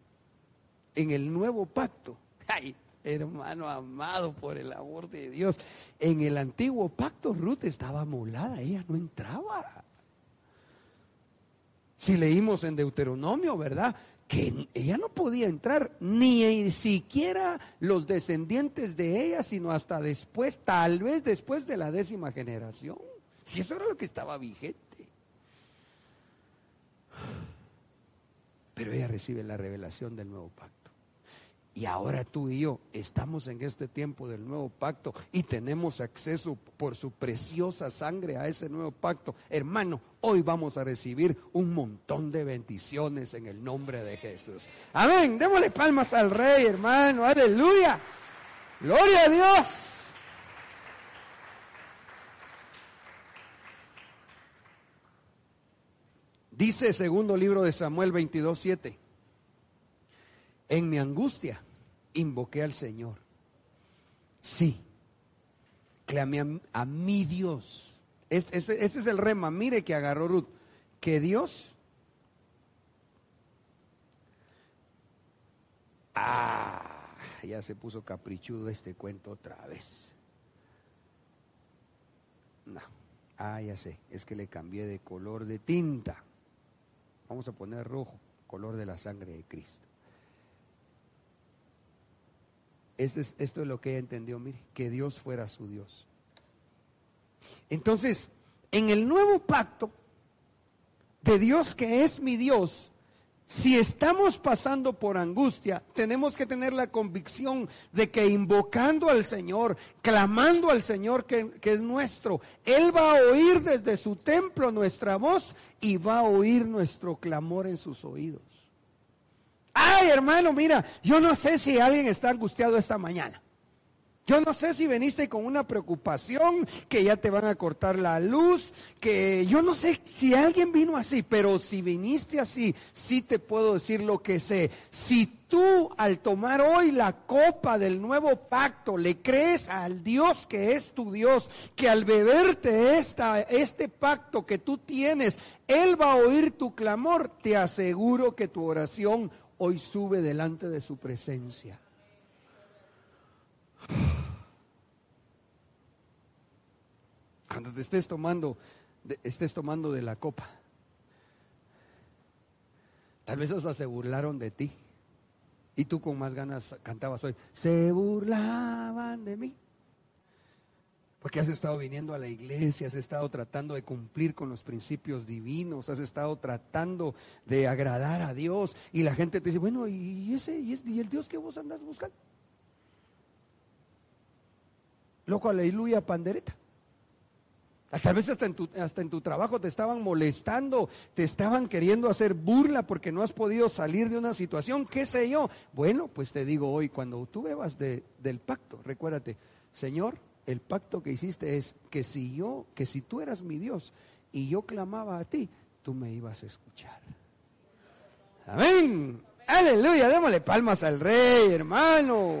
en el nuevo pacto, [laughs] ay, hermano amado por el amor de Dios. En el antiguo pacto Ruth estaba molada, ella no entraba. Si leímos en Deuteronomio, ¿verdad? Que ella no podía entrar, ni siquiera los descendientes de ella, sino hasta después, tal vez después de la décima generación. Si eso era lo que estaba vigente. Pero ella recibe la revelación del nuevo pacto. Y ahora tú y yo estamos en este tiempo del nuevo pacto y tenemos acceso por su preciosa sangre a ese nuevo pacto. Hermano, hoy vamos a recibir un montón de bendiciones en el nombre de Jesús. Amén. Démosle palmas al Rey, hermano. Aleluya. Gloria a Dios. Dice segundo libro de Samuel 22, 7. En mi angustia invoqué al Señor. Sí, clamé a, mi Dios. Ese, es el rema, mire que agarró Ruth. Que Dios... Ah, ya se puso caprichudo este cuento otra vez. No, ah, ya sé, es que le cambié de color de tinta. Vamos a poner rojo, color de la sangre de Cristo. Esto es, lo que ella entendió, mire, que Dios fuera su Dios. Entonces, en el nuevo pacto de Dios que es mi Dios, si estamos pasando por angustia, tenemos que tener la convicción de que invocando al Señor, clamando al Señor que, es nuestro, Él va a oír desde su templo nuestra voz y va a oír nuestro clamor en sus oídos. Ay, hermano, mira, yo no sé si alguien está angustiado esta mañana. Yo no sé si veniste con una preocupación, que ya te van a cortar la luz, que yo no sé si alguien vino así, pero si viniste así, sí te puedo decir lo que sé. Si tú al tomar hoy la copa del nuevo pacto le crees al Dios que es tu Dios, que al beberte esta, este pacto que tú tienes, Él va a oír tu clamor, te aseguro que tu oración hoy sube delante de su presencia. [sighs] Cuando te estés tomando, estés tomando de la copa, tal vez hasta se burlaron de ti. Y tú con más ganas cantabas hoy, se burlaban de mí. Porque has estado viniendo a la iglesia, has estado tratando de cumplir con los principios divinos, has estado tratando de agradar a Dios y la gente te dice, bueno, ¿y ese y, el Dios que vos andas buscando? Loco, aleluya, pandereta. Tal vez hasta en, tu, hasta en tu trabajo te estaban molestando, te estaban queriendo hacer burla porque no has podido salir de una situación, qué sé yo. Bueno, pues te digo hoy, cuando tú bebas de, del pacto, recuérdate, Señor, el pacto que hiciste es que si yo, que si tú eras mi Dios y yo clamaba a ti, tú me ibas a escuchar. Amén. Aleluya, démosle palmas al rey, hermano.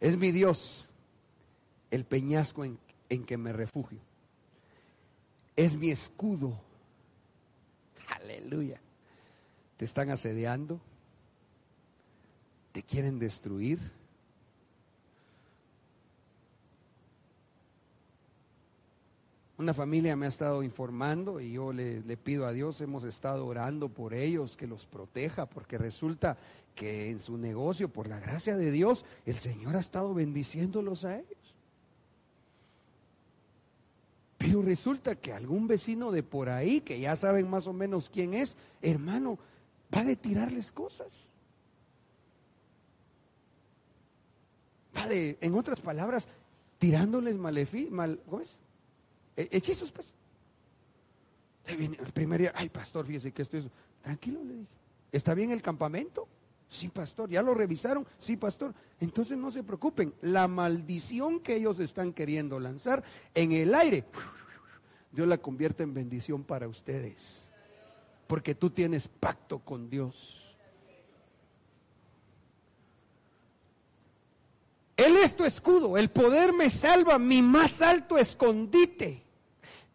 Es mi Dios el peñasco en, en que me refugio. Es mi escudo. Aleluya te están asediando, te quieren destruir. Una familia me ha estado informando y yo le, pido a Dios, hemos estado orando por ellos, que los proteja, porque resulta que en su negocio, por la gracia de Dios, el Señor ha estado bendiciéndolos a ellos. Pero resulta que algún vecino de por ahí, que ya saben más o menos quién es, hermano, va de tirarles cosas. Va de, en otras palabras, tirándoles malefi, mal, ¿cómo? E, hechizos, pues. El primer día, ay, pastor, fíjese que esto es. Tranquilo, le dije. ¿Está bien el campamento? Sí, pastor. ¿Ya lo revisaron? Sí, pastor. Entonces no se preocupen. La maldición que ellos están queriendo lanzar en el aire, Dios la convierte en bendición para ustedes porque tú tienes pacto con Dios. Él es tu escudo, el poder me salva, mi más alto escondite.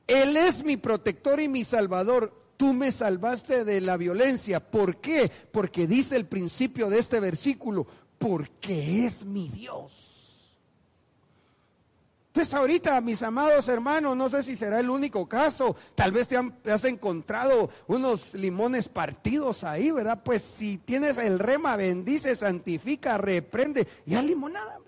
Él es mi protector y mi salvador. Tú me salvaste de la violencia. ¿Por qué? Porque dice el principio de este versículo, porque es mi Dios. Entonces ahorita, mis amados hermanos, no sé si será el único caso, tal vez te, has encontrado unos limones partidos ahí, ¿verdad? Pues si tienes el rema, bendice, santifica, reprende, y a limonada.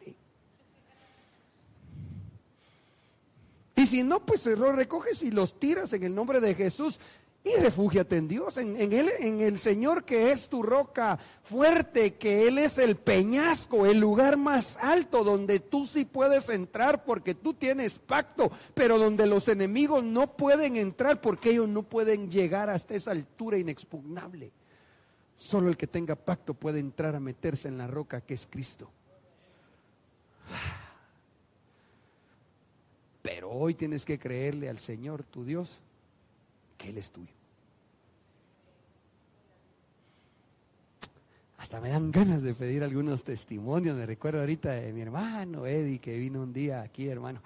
Y si no, pues los recoges y los tiras en el nombre de Jesús y refúgiate en Dios, en, él, en el Señor que es tu roca fuerte, que Él es el peñasco, el lugar más alto donde tú sí puedes entrar porque tú tienes pacto, pero donde los enemigos no pueden entrar porque ellos no pueden llegar hasta esa altura inexpugnable. Solo el que tenga pacto puede entrar a meterse en la roca que es Cristo. Pero hoy tienes que creerle al Señor, tu Dios, que Él es tuyo. Hasta me dan ganas de pedir algunos testimonios. Me recuerdo ahorita de mi hermano Eddie que vino un día aquí, hermano.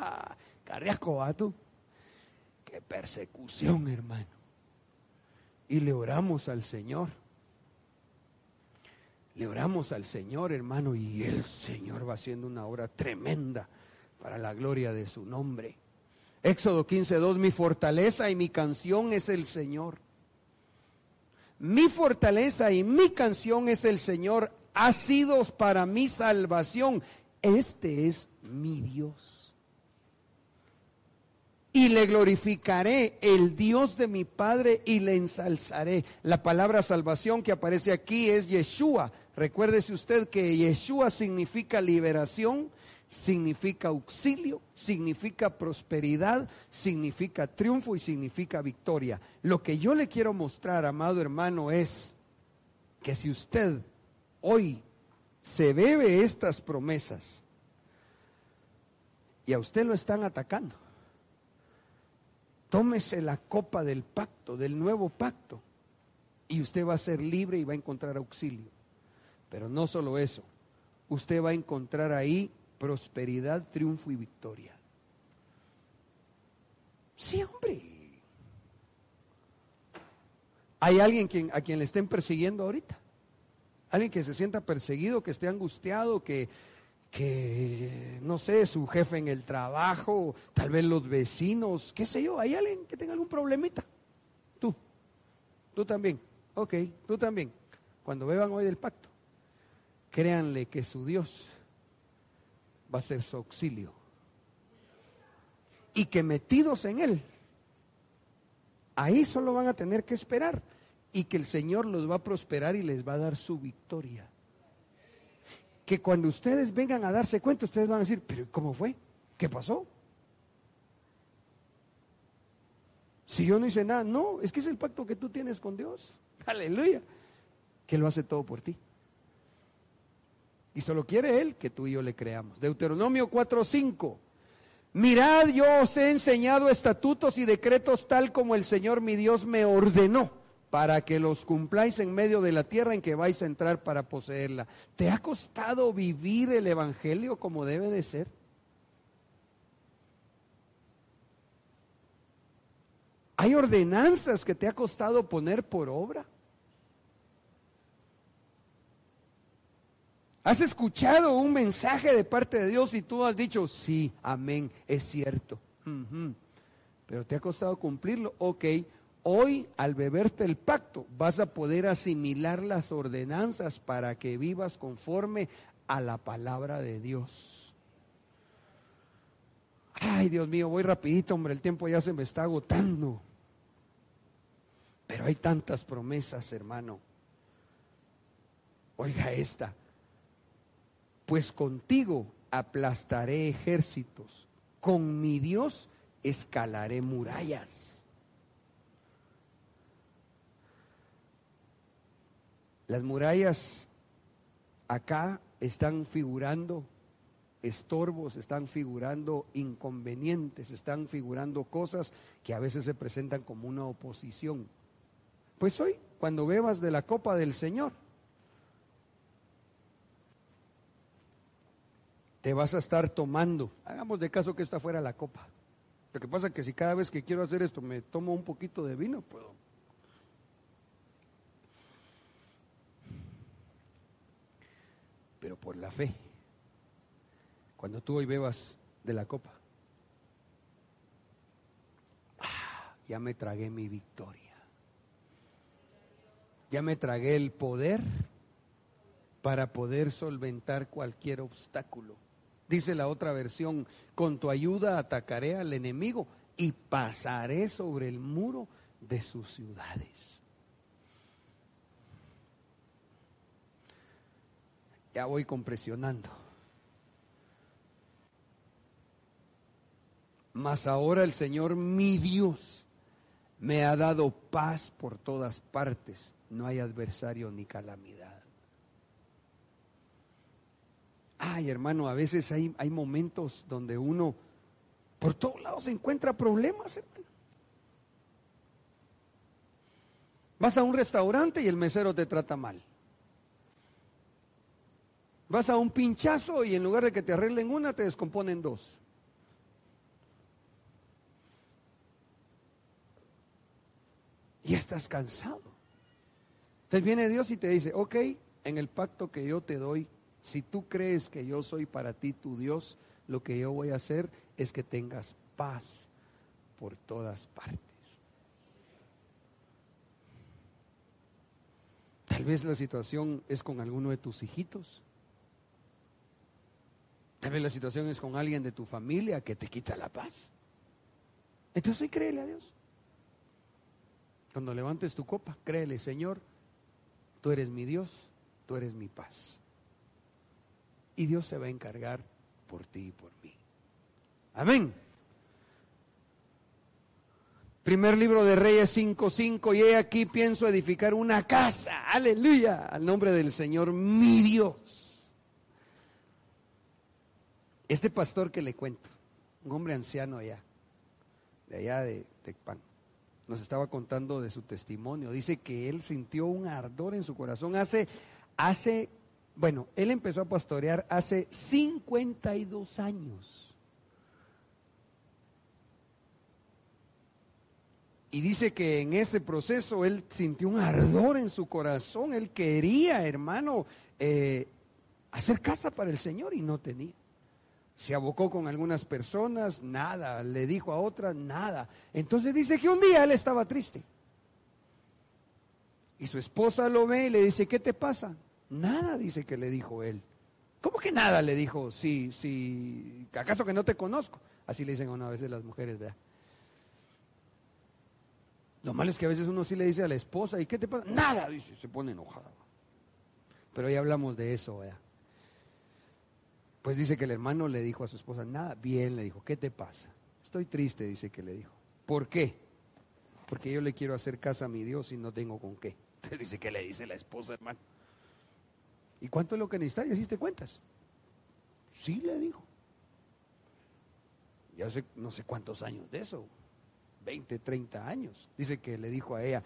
[laughs] Carriasco, tú. Qué persecución, hermano. Y le oramos al Señor. Le oramos al Señor, hermano, y el Señor va haciendo una obra tremenda para la gloria de su nombre. Éxodo 15.2, mi fortaleza y mi canción es el Señor. Mi fortaleza y mi canción es el Señor. Ha sido para mi salvación. Este es mi Dios. Y le glorificaré el Dios de mi Padre y le ensalzaré. La palabra salvación que aparece aquí es Yeshua. Recuérdese usted que Yeshua significa liberación, significa auxilio, significa prosperidad, significa triunfo y significa victoria. Lo que yo le quiero mostrar, amado hermano, es que si usted hoy se bebe estas promesas y a usted lo están atacando, tómese la copa del pacto, del nuevo pacto, y usted va a ser libre y va a encontrar auxilio. Pero no solo eso, usted va a encontrar ahí prosperidad, triunfo y victoria. Sí, hombre. Hay alguien a quien le estén persiguiendo ahorita. Alguien que se sienta perseguido, que esté angustiado, que, que, no sé, su jefe en el trabajo, tal vez los vecinos, qué sé yo, hay alguien que tenga algún problemita. Tú, tú también, ok, tú también. Cuando beban hoy del pacto, créanle que su Dios va a ser su auxilio. Y que metidos en Él, ahí solo van a tener que esperar y que el Señor los va a prosperar y les va a dar su victoria. Que cuando ustedes vengan a darse cuenta, ustedes van a decir, pero ¿cómo fue? ¿Qué pasó? Si yo no hice nada, no, es que es el pacto que tú tienes con Dios. [laughs] Aleluya. Que lo hace todo por ti. Y solo quiere Él que tú y yo le creamos. Deuteronomio 4:5. Mirad, yo os he enseñado estatutos y decretos tal como el Señor mi Dios me ordenó, para que los cumpláis en medio de la tierra en que vais a entrar para poseerla. ¿Te ha costado vivir el Evangelio como debe de ser? ¿Hay ordenanzas que te ha costado poner por obra? Has escuchado un mensaje de parte de Dios y tú has dicho, sí, amén, es cierto. Pero te ha costado cumplirlo. Ok, hoy al beberte el pacto vas a poder asimilar las ordenanzas para que vivas conforme a la palabra de Dios. Ay, Dios mío, voy rapidito, hombre, el tiempo ya se me está agotando. Pero hay tantas promesas, hermano. Oiga esta, pues contigo aplastaré ejércitos, con mi Dios escalaré murallas. Las murallas acá están figurando estorbos, están figurando inconvenientes, están figurando cosas que a veces se presentan como una oposición. Pues hoy, cuando bebas de la copa del Señor, te vas a estar tomando. Hagamos de caso que esta fuera la copa. Lo que pasa es que si cada vez que quiero hacer esto me tomo un poquito de vino, puedo. Pero por la fe, cuando tú hoy bebas de la copa, ah, ya me tragué mi victoria. Ya me tragué el poder para poder solventar cualquier obstáculo Dice la otra versión, con tu ayuda atacaré al enemigo y pasaré sobre el muro de sus ciudades. Ya voy compresionando. Mas ahora el Señor mi Dios me ha dado paz por todas partes. No hay adversario ni calamidad. Ay, hermano, a veces hay, hay momentos donde uno por todos lados encuentra problemas, hermano. Vas a un restaurante y el mesero te trata mal. Vas a un pinchazo y en lugar de que te arreglen una, te descomponen dos. Y estás cansado. Entonces viene Dios y te dice, ok, en el pacto que yo te doy, si tú crees que yo soy para ti tu Dios, lo que yo voy a hacer es que tengas paz por todas partes. Tal vez la situación es con alguno de tus hijitos. Tal vez la situación es con alguien de tu familia que te quita la paz. Entonces hoy créele a Dios. Cuando levantes tu copa, créele, Señor, tú eres mi Dios, tú eres mi paz. Y Dios se va a encargar por ti y por mí. Amén. Primer libro de Reyes 5.5, y he aquí pienso edificar una casa, aleluya, al nombre del Señor mi Dios. Este pastor que le cuento, un hombre anciano allá, de allá de Tecpan, nos estaba contando de su testimonio. Dice que él sintió un ardor en su corazón hace, hace, bueno, él empezó a pastorear hace 52 años. Y dice que en ese proceso él sintió un ardor en su corazón, él quería, hermano, eh, hacer casa para el Señor y no tenía. Se abocó con algunas personas, nada, le dijo a otras, nada. Entonces dice que un día él estaba triste. Y su esposa lo ve y le dice, ¿qué te pasa? Nada, dice que le dijo él. ¿Cómo que nada? Le dijo, sí, sí, ¿acaso que no te conozco? Así le dicen a veces las mujeres, ¿verdad? Lo malo es que a veces uno sí le dice a la esposa, ¿y qué te pasa? Nada, dice, se pone enojada. Pero ya hablamos de eso, ¿verdad? Pues dice que el hermano le dijo a su esposa, nada, bien, le dijo, ¿qué te pasa? Estoy triste, dice que le dijo. ¿Por qué? Porque yo le quiero hacer casa a mi Dios y no tengo con qué. [laughs] Dice que le dice la esposa, hermano. ¿Y cuánto es lo que necesitas? ¿Y así te cuentas? Sí, le dijo. Ya hace no sé cuántos años de eso. 20, 30 años. Dice que le dijo a ella,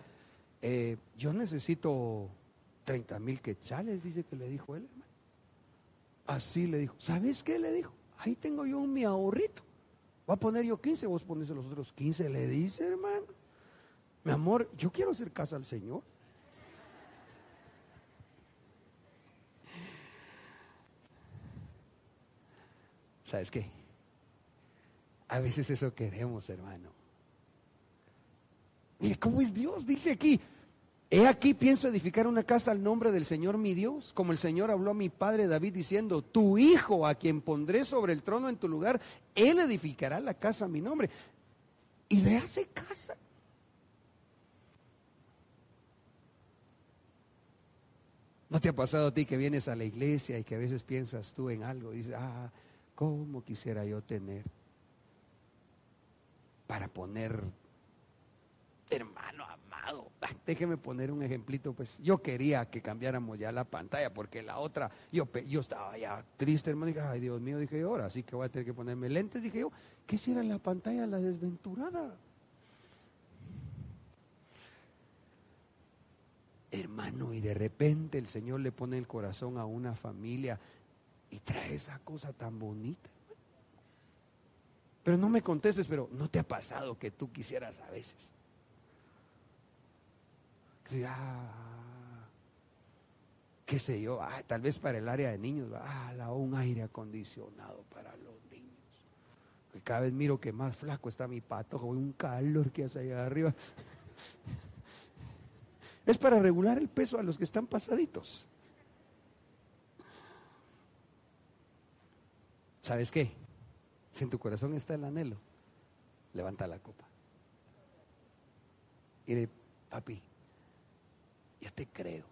eh, yo necesito 30 mil quetzales, dice que le dijo él, hermano. Así le dijo. ¿Sabes qué le dijo? Ahí tengo yo mi ahorrito. Voy a poner yo 15, vos pones los otros 15. Le dice, hermano. Mi amor, yo quiero hacer casa al Señor. ¿Sabes qué? A veces eso queremos, hermano. Mire, ¿cómo es Dios? Dice aquí, he aquí pienso edificar una casa al nombre del Señor mi Dios, como el Señor habló a mi padre David diciendo, tu hijo a quien pondré sobre el trono en tu lugar, él edificará la casa a mi nombre. Y le hace casa. ¿No te ha pasado a ti que vienes a la iglesia y que a veces piensas tú en algo y dices, ah, ¿cómo quisiera yo tener para poner hermano amado, [laughs] déjeme poner un ejemplito, pues yo quería que cambiáramos ya la pantalla, porque la otra, yo, yo estaba ya triste, hermano, y dije, ay Dios mío, dije ahora sí que voy a tener que ponerme lentes, dije yo, ¿qué si era la pantalla la desventurada? Hermano, y de repente el Señor le pone el corazón a una familia y trae esa cosa tan bonita. Pero no me contestes, pero ¿no te ha pasado que tú quisieras a veces? ah, qué sé yo, ah, tal vez para el área de niños, ah, un aire acondicionado para los niños. Cada vez miro que más flaco está mi pato, un calor que hace allá arriba. [laughs] Es para regular el peso a los que están pasaditos. ¿Sabes qué? Si en tu corazón está el anhelo, levanta la copa. Y de papi, yo te creo.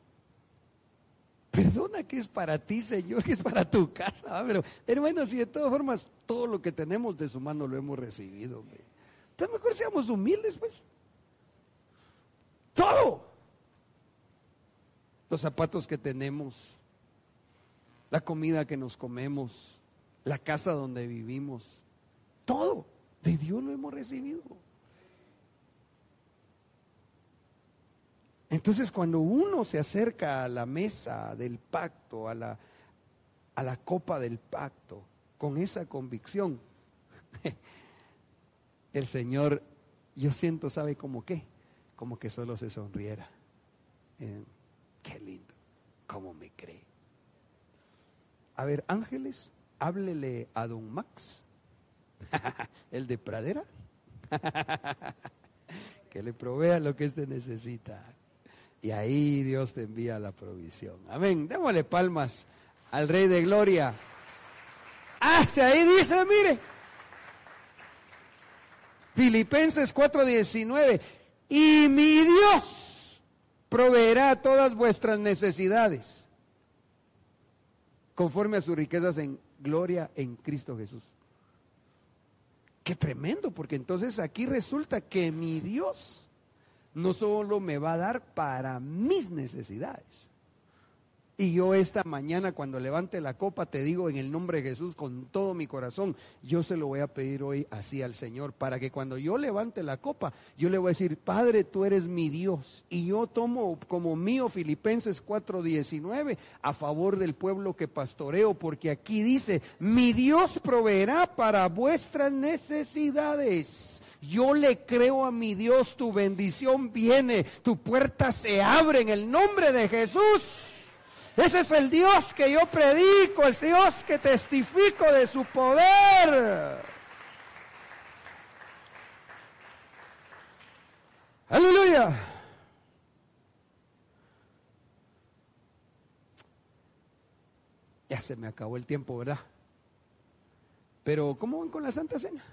Perdona que es para ti, Señor, que es para tu casa. Pero, hermanos, si de todas formas todo lo que tenemos de su mano lo hemos recibido. Entonces mejor seamos humildes, pues. Todo. Los zapatos que tenemos, la comida que nos comemos, la casa donde vivimos, todo de Dios lo hemos recibido. Entonces cuando uno se acerca a la mesa del pacto, a la, a la copa del pacto, con esa convicción, [laughs] el Señor, yo siento, ¿sabe cómo qué? Como que solo se sonriera. Eh, qué lindo, cómo me cree. A ver, ángeles, háblele a don Max, [laughs] el de pradera, [laughs] que le provea lo que éste necesita. Y ahí Dios te envía la provisión. Amén. Démosle palmas al Rey de Gloria. Ah, se ahí dice, mire. Filipenses 4:19. Y mi Dios proveerá todas vuestras necesidades conforme a sus riquezas en gloria en Cristo Jesús. Qué tremendo, porque entonces aquí resulta que mi Dios no solo me va a dar para mis necesidades. Y yo esta mañana cuando levante la copa te digo en el nombre de Jesús con todo mi corazón, yo se lo voy a pedir hoy así al Señor, para que cuando yo levante la copa, yo le voy a decir, Padre, tú eres mi Dios. Y yo tomo como mío Filipenses 4:19 a favor del pueblo que pastoreo, porque aquí dice, mi Dios proveerá para vuestras necesidades yo le creo a mi Dios, tu bendición viene, tu puerta se abre en el nombre de Jesús. Ese es el Dios que yo predico, el Dios que testifico de su poder. Aleluya. Ya se me acabó el tiempo, ¿verdad? Pero ¿cómo van con la Santa Cena?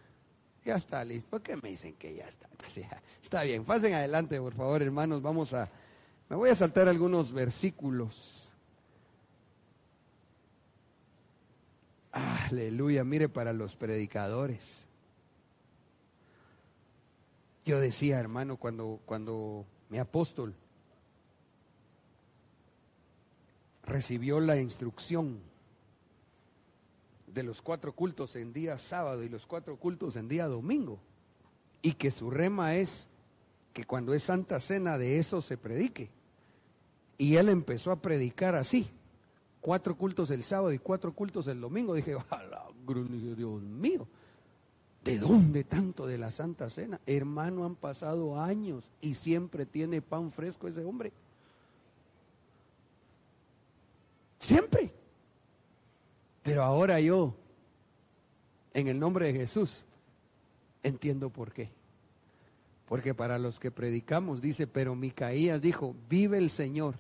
Ya está listo. ¿Por qué me dicen que ya está? [laughs] Está bien. Pasen adelante, por favor, hermanos. Vamos a. Me voy a saltar algunos versículos. Aleluya. Mire, para los predicadores. Yo decía, hermano, cuando, cuando mi apóstol recibió la instrucción de los cuatro cultos en día sábado y los cuatro cultos en día domingo. Y que su rema es que cuando es Santa Cena de eso se predique. Y él empezó a predicar así. Cuatro cultos el sábado y cuatro cultos el domingo. Dije, Dios mío, ¿de dónde tanto de la Santa Cena? Hermano, han pasado años y siempre tiene pan fresco ese hombre. Siempre. Pero ahora yo, en el nombre de Jesús, entiendo por qué. Porque para los que predicamos dice, pero Micaías dijo, vive el Señor,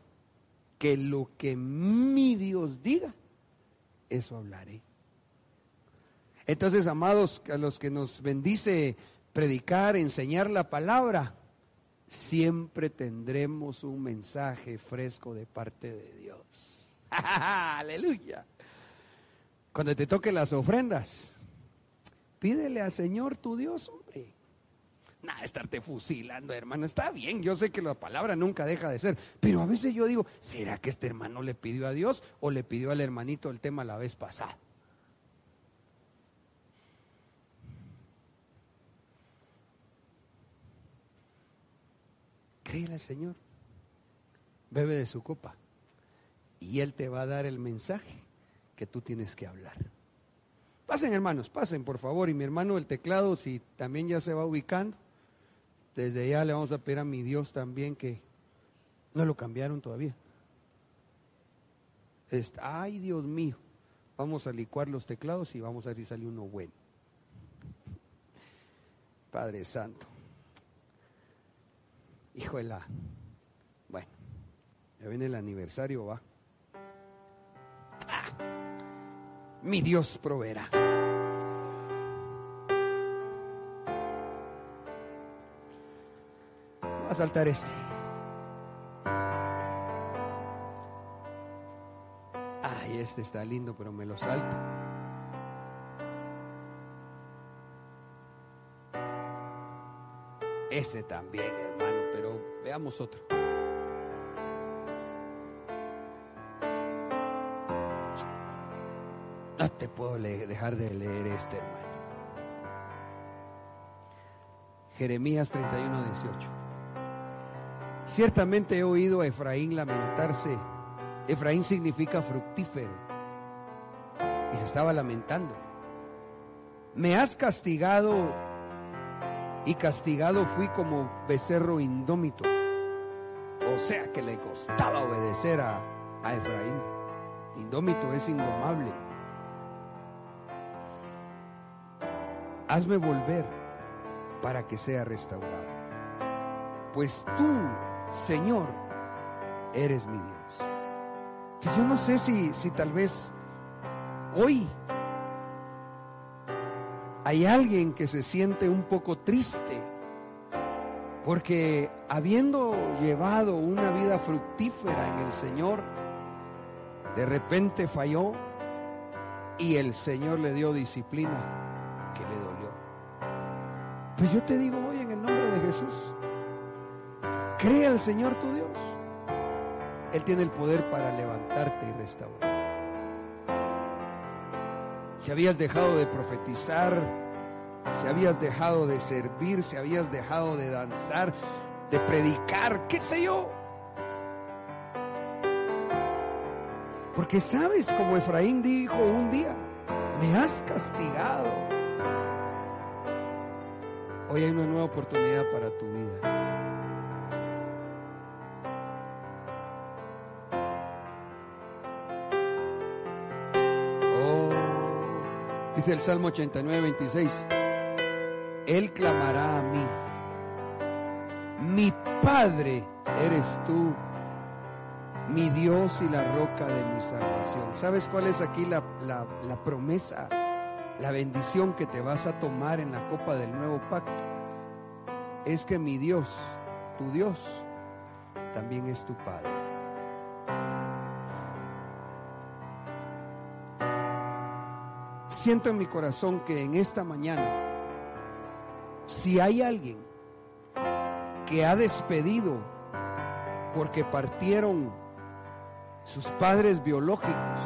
que lo que mi Dios diga, eso hablaré. Entonces, amados, a los que nos bendice predicar, enseñar la palabra, siempre tendremos un mensaje fresco de parte de Dios. [laughs] Aleluya. Cuando te toque las ofrendas, pídele al Señor tu Dios, hombre. Nada, estarte fusilando, hermano. Está bien, yo sé que la palabra nunca deja de ser, pero a veces yo digo, ¿será que este hermano le pidió a Dios o le pidió al hermanito el tema la vez pasada? Créele al Señor, bebe de su copa y Él te va a dar el mensaje que tú tienes que hablar. Pasen hermanos, pasen por favor. Y mi hermano el teclado, si también ya se va ubicando, desde ya le vamos a pedir a mi Dios también que no lo cambiaron todavía. ay Dios mío, vamos a licuar los teclados y vamos a ver si sale uno bueno. Padre Santo. Hijo de la. Bueno, ya viene el aniversario, va. Mi Dios proveerá. Voy a saltar este. Ay, este está lindo, pero me lo salto. Este también, hermano, pero veamos otro. No te puedo dejar de leer este, hermano. Jeremías 31, 18. Ciertamente he oído a Efraín lamentarse. Efraín significa fructífero. Y se estaba lamentando. Me has castigado y castigado fui como becerro indómito. O sea que le costaba obedecer a, a Efraín. Indómito es indomable. Hazme volver para que sea restaurado. Pues tú, Señor, eres mi Dios. Que yo no sé si, si tal vez hoy hay alguien que se siente un poco triste porque habiendo llevado una vida fructífera en el Señor, de repente falló y el Señor le dio disciplina que le dolió. Pues yo te digo hoy en el nombre de Jesús, cree al Señor tu Dios. Él tiene el poder para levantarte y restaurar. Si habías dejado de profetizar, si habías dejado de servir, si habías dejado de danzar, de predicar, qué sé yo. Porque sabes, como Efraín dijo un día, me has castigado. Hoy hay una nueva oportunidad para tu vida. El Salmo 89, 26. Él clamará a mí. Mi Padre eres tú, mi Dios y la roca de mi salvación. ¿Sabes cuál es aquí la, la promesa, la bendición que te vas a tomar en la copa del nuevo pacto? Es que mi Dios, tu Dios, también es tu Padre. Siento en mi corazón que en esta mañana, si hay alguien que ha despedido porque partieron sus padres biológicos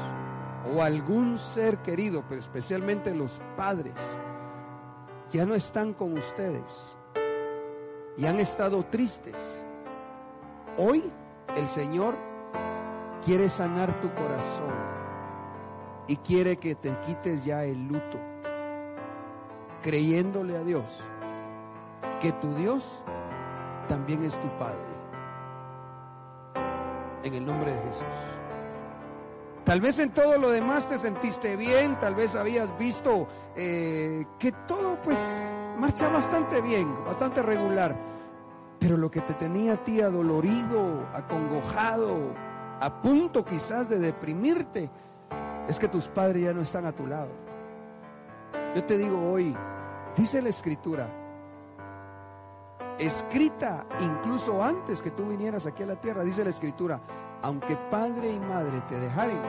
o algún ser querido, pero especialmente los padres, ya no están con ustedes y han estado tristes. Hoy el Señor quiere sanar tu corazón y quiere que te quites ya el luto, creyéndole a Dios que tu Dios también es tu Padre. En el nombre de Jesús. Tal vez en todo lo demás te sentiste bien, tal vez habías visto eh, que todo pues marcha bastante bien, bastante regular, pero lo que te tenía a ti adolorido, acongojado, a punto quizás de deprimirte, es que tus padres ya no están a tu lado. Yo te digo hoy, dice la escritura, escrita incluso antes que tú vinieras aquí a la tierra, dice la escritura, aunque padre y madre te dejaren,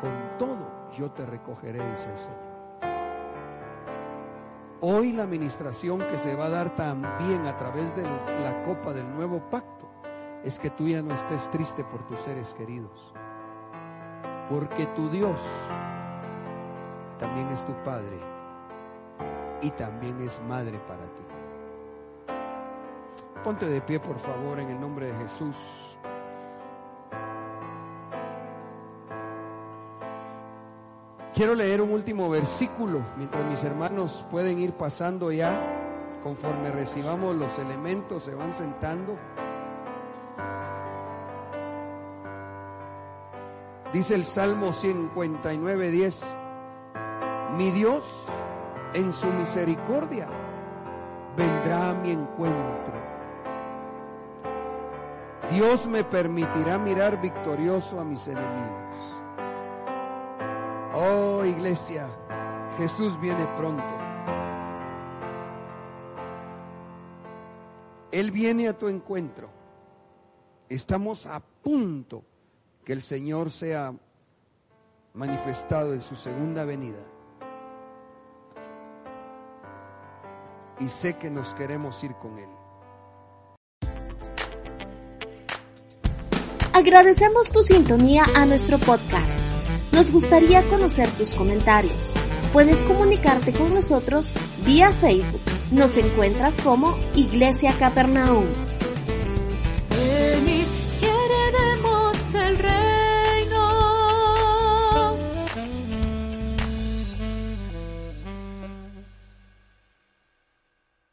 con todo yo te recogeré, dice el Señor. Hoy la administración que se va a dar también a través de la copa del nuevo pacto es que tú ya no estés triste por tus seres queridos porque tu Dios también es tu Padre y también es madre para ti. Ponte de pie, por favor, en el nombre de Jesús. Quiero leer un último versículo mientras mis hermanos pueden ir pasando ya conforme recibamos los elementos, se van sentando. Dice el Salmo 59, 10, mi Dios en su misericordia vendrá a mi encuentro. Dios me permitirá mirar victorioso a mis enemigos. Oh iglesia, Jesús viene pronto. Él viene a tu encuentro. Estamos a punto que el Señor sea manifestado en su segunda venida. Y sé que nos queremos ir con Él. Agradecemos tu sintonía a nuestro podcast. Nos gustaría conocer tus comentarios. Puedes comunicarte con nosotros vía Facebook. Nos encuentras como Iglesia Capernaum.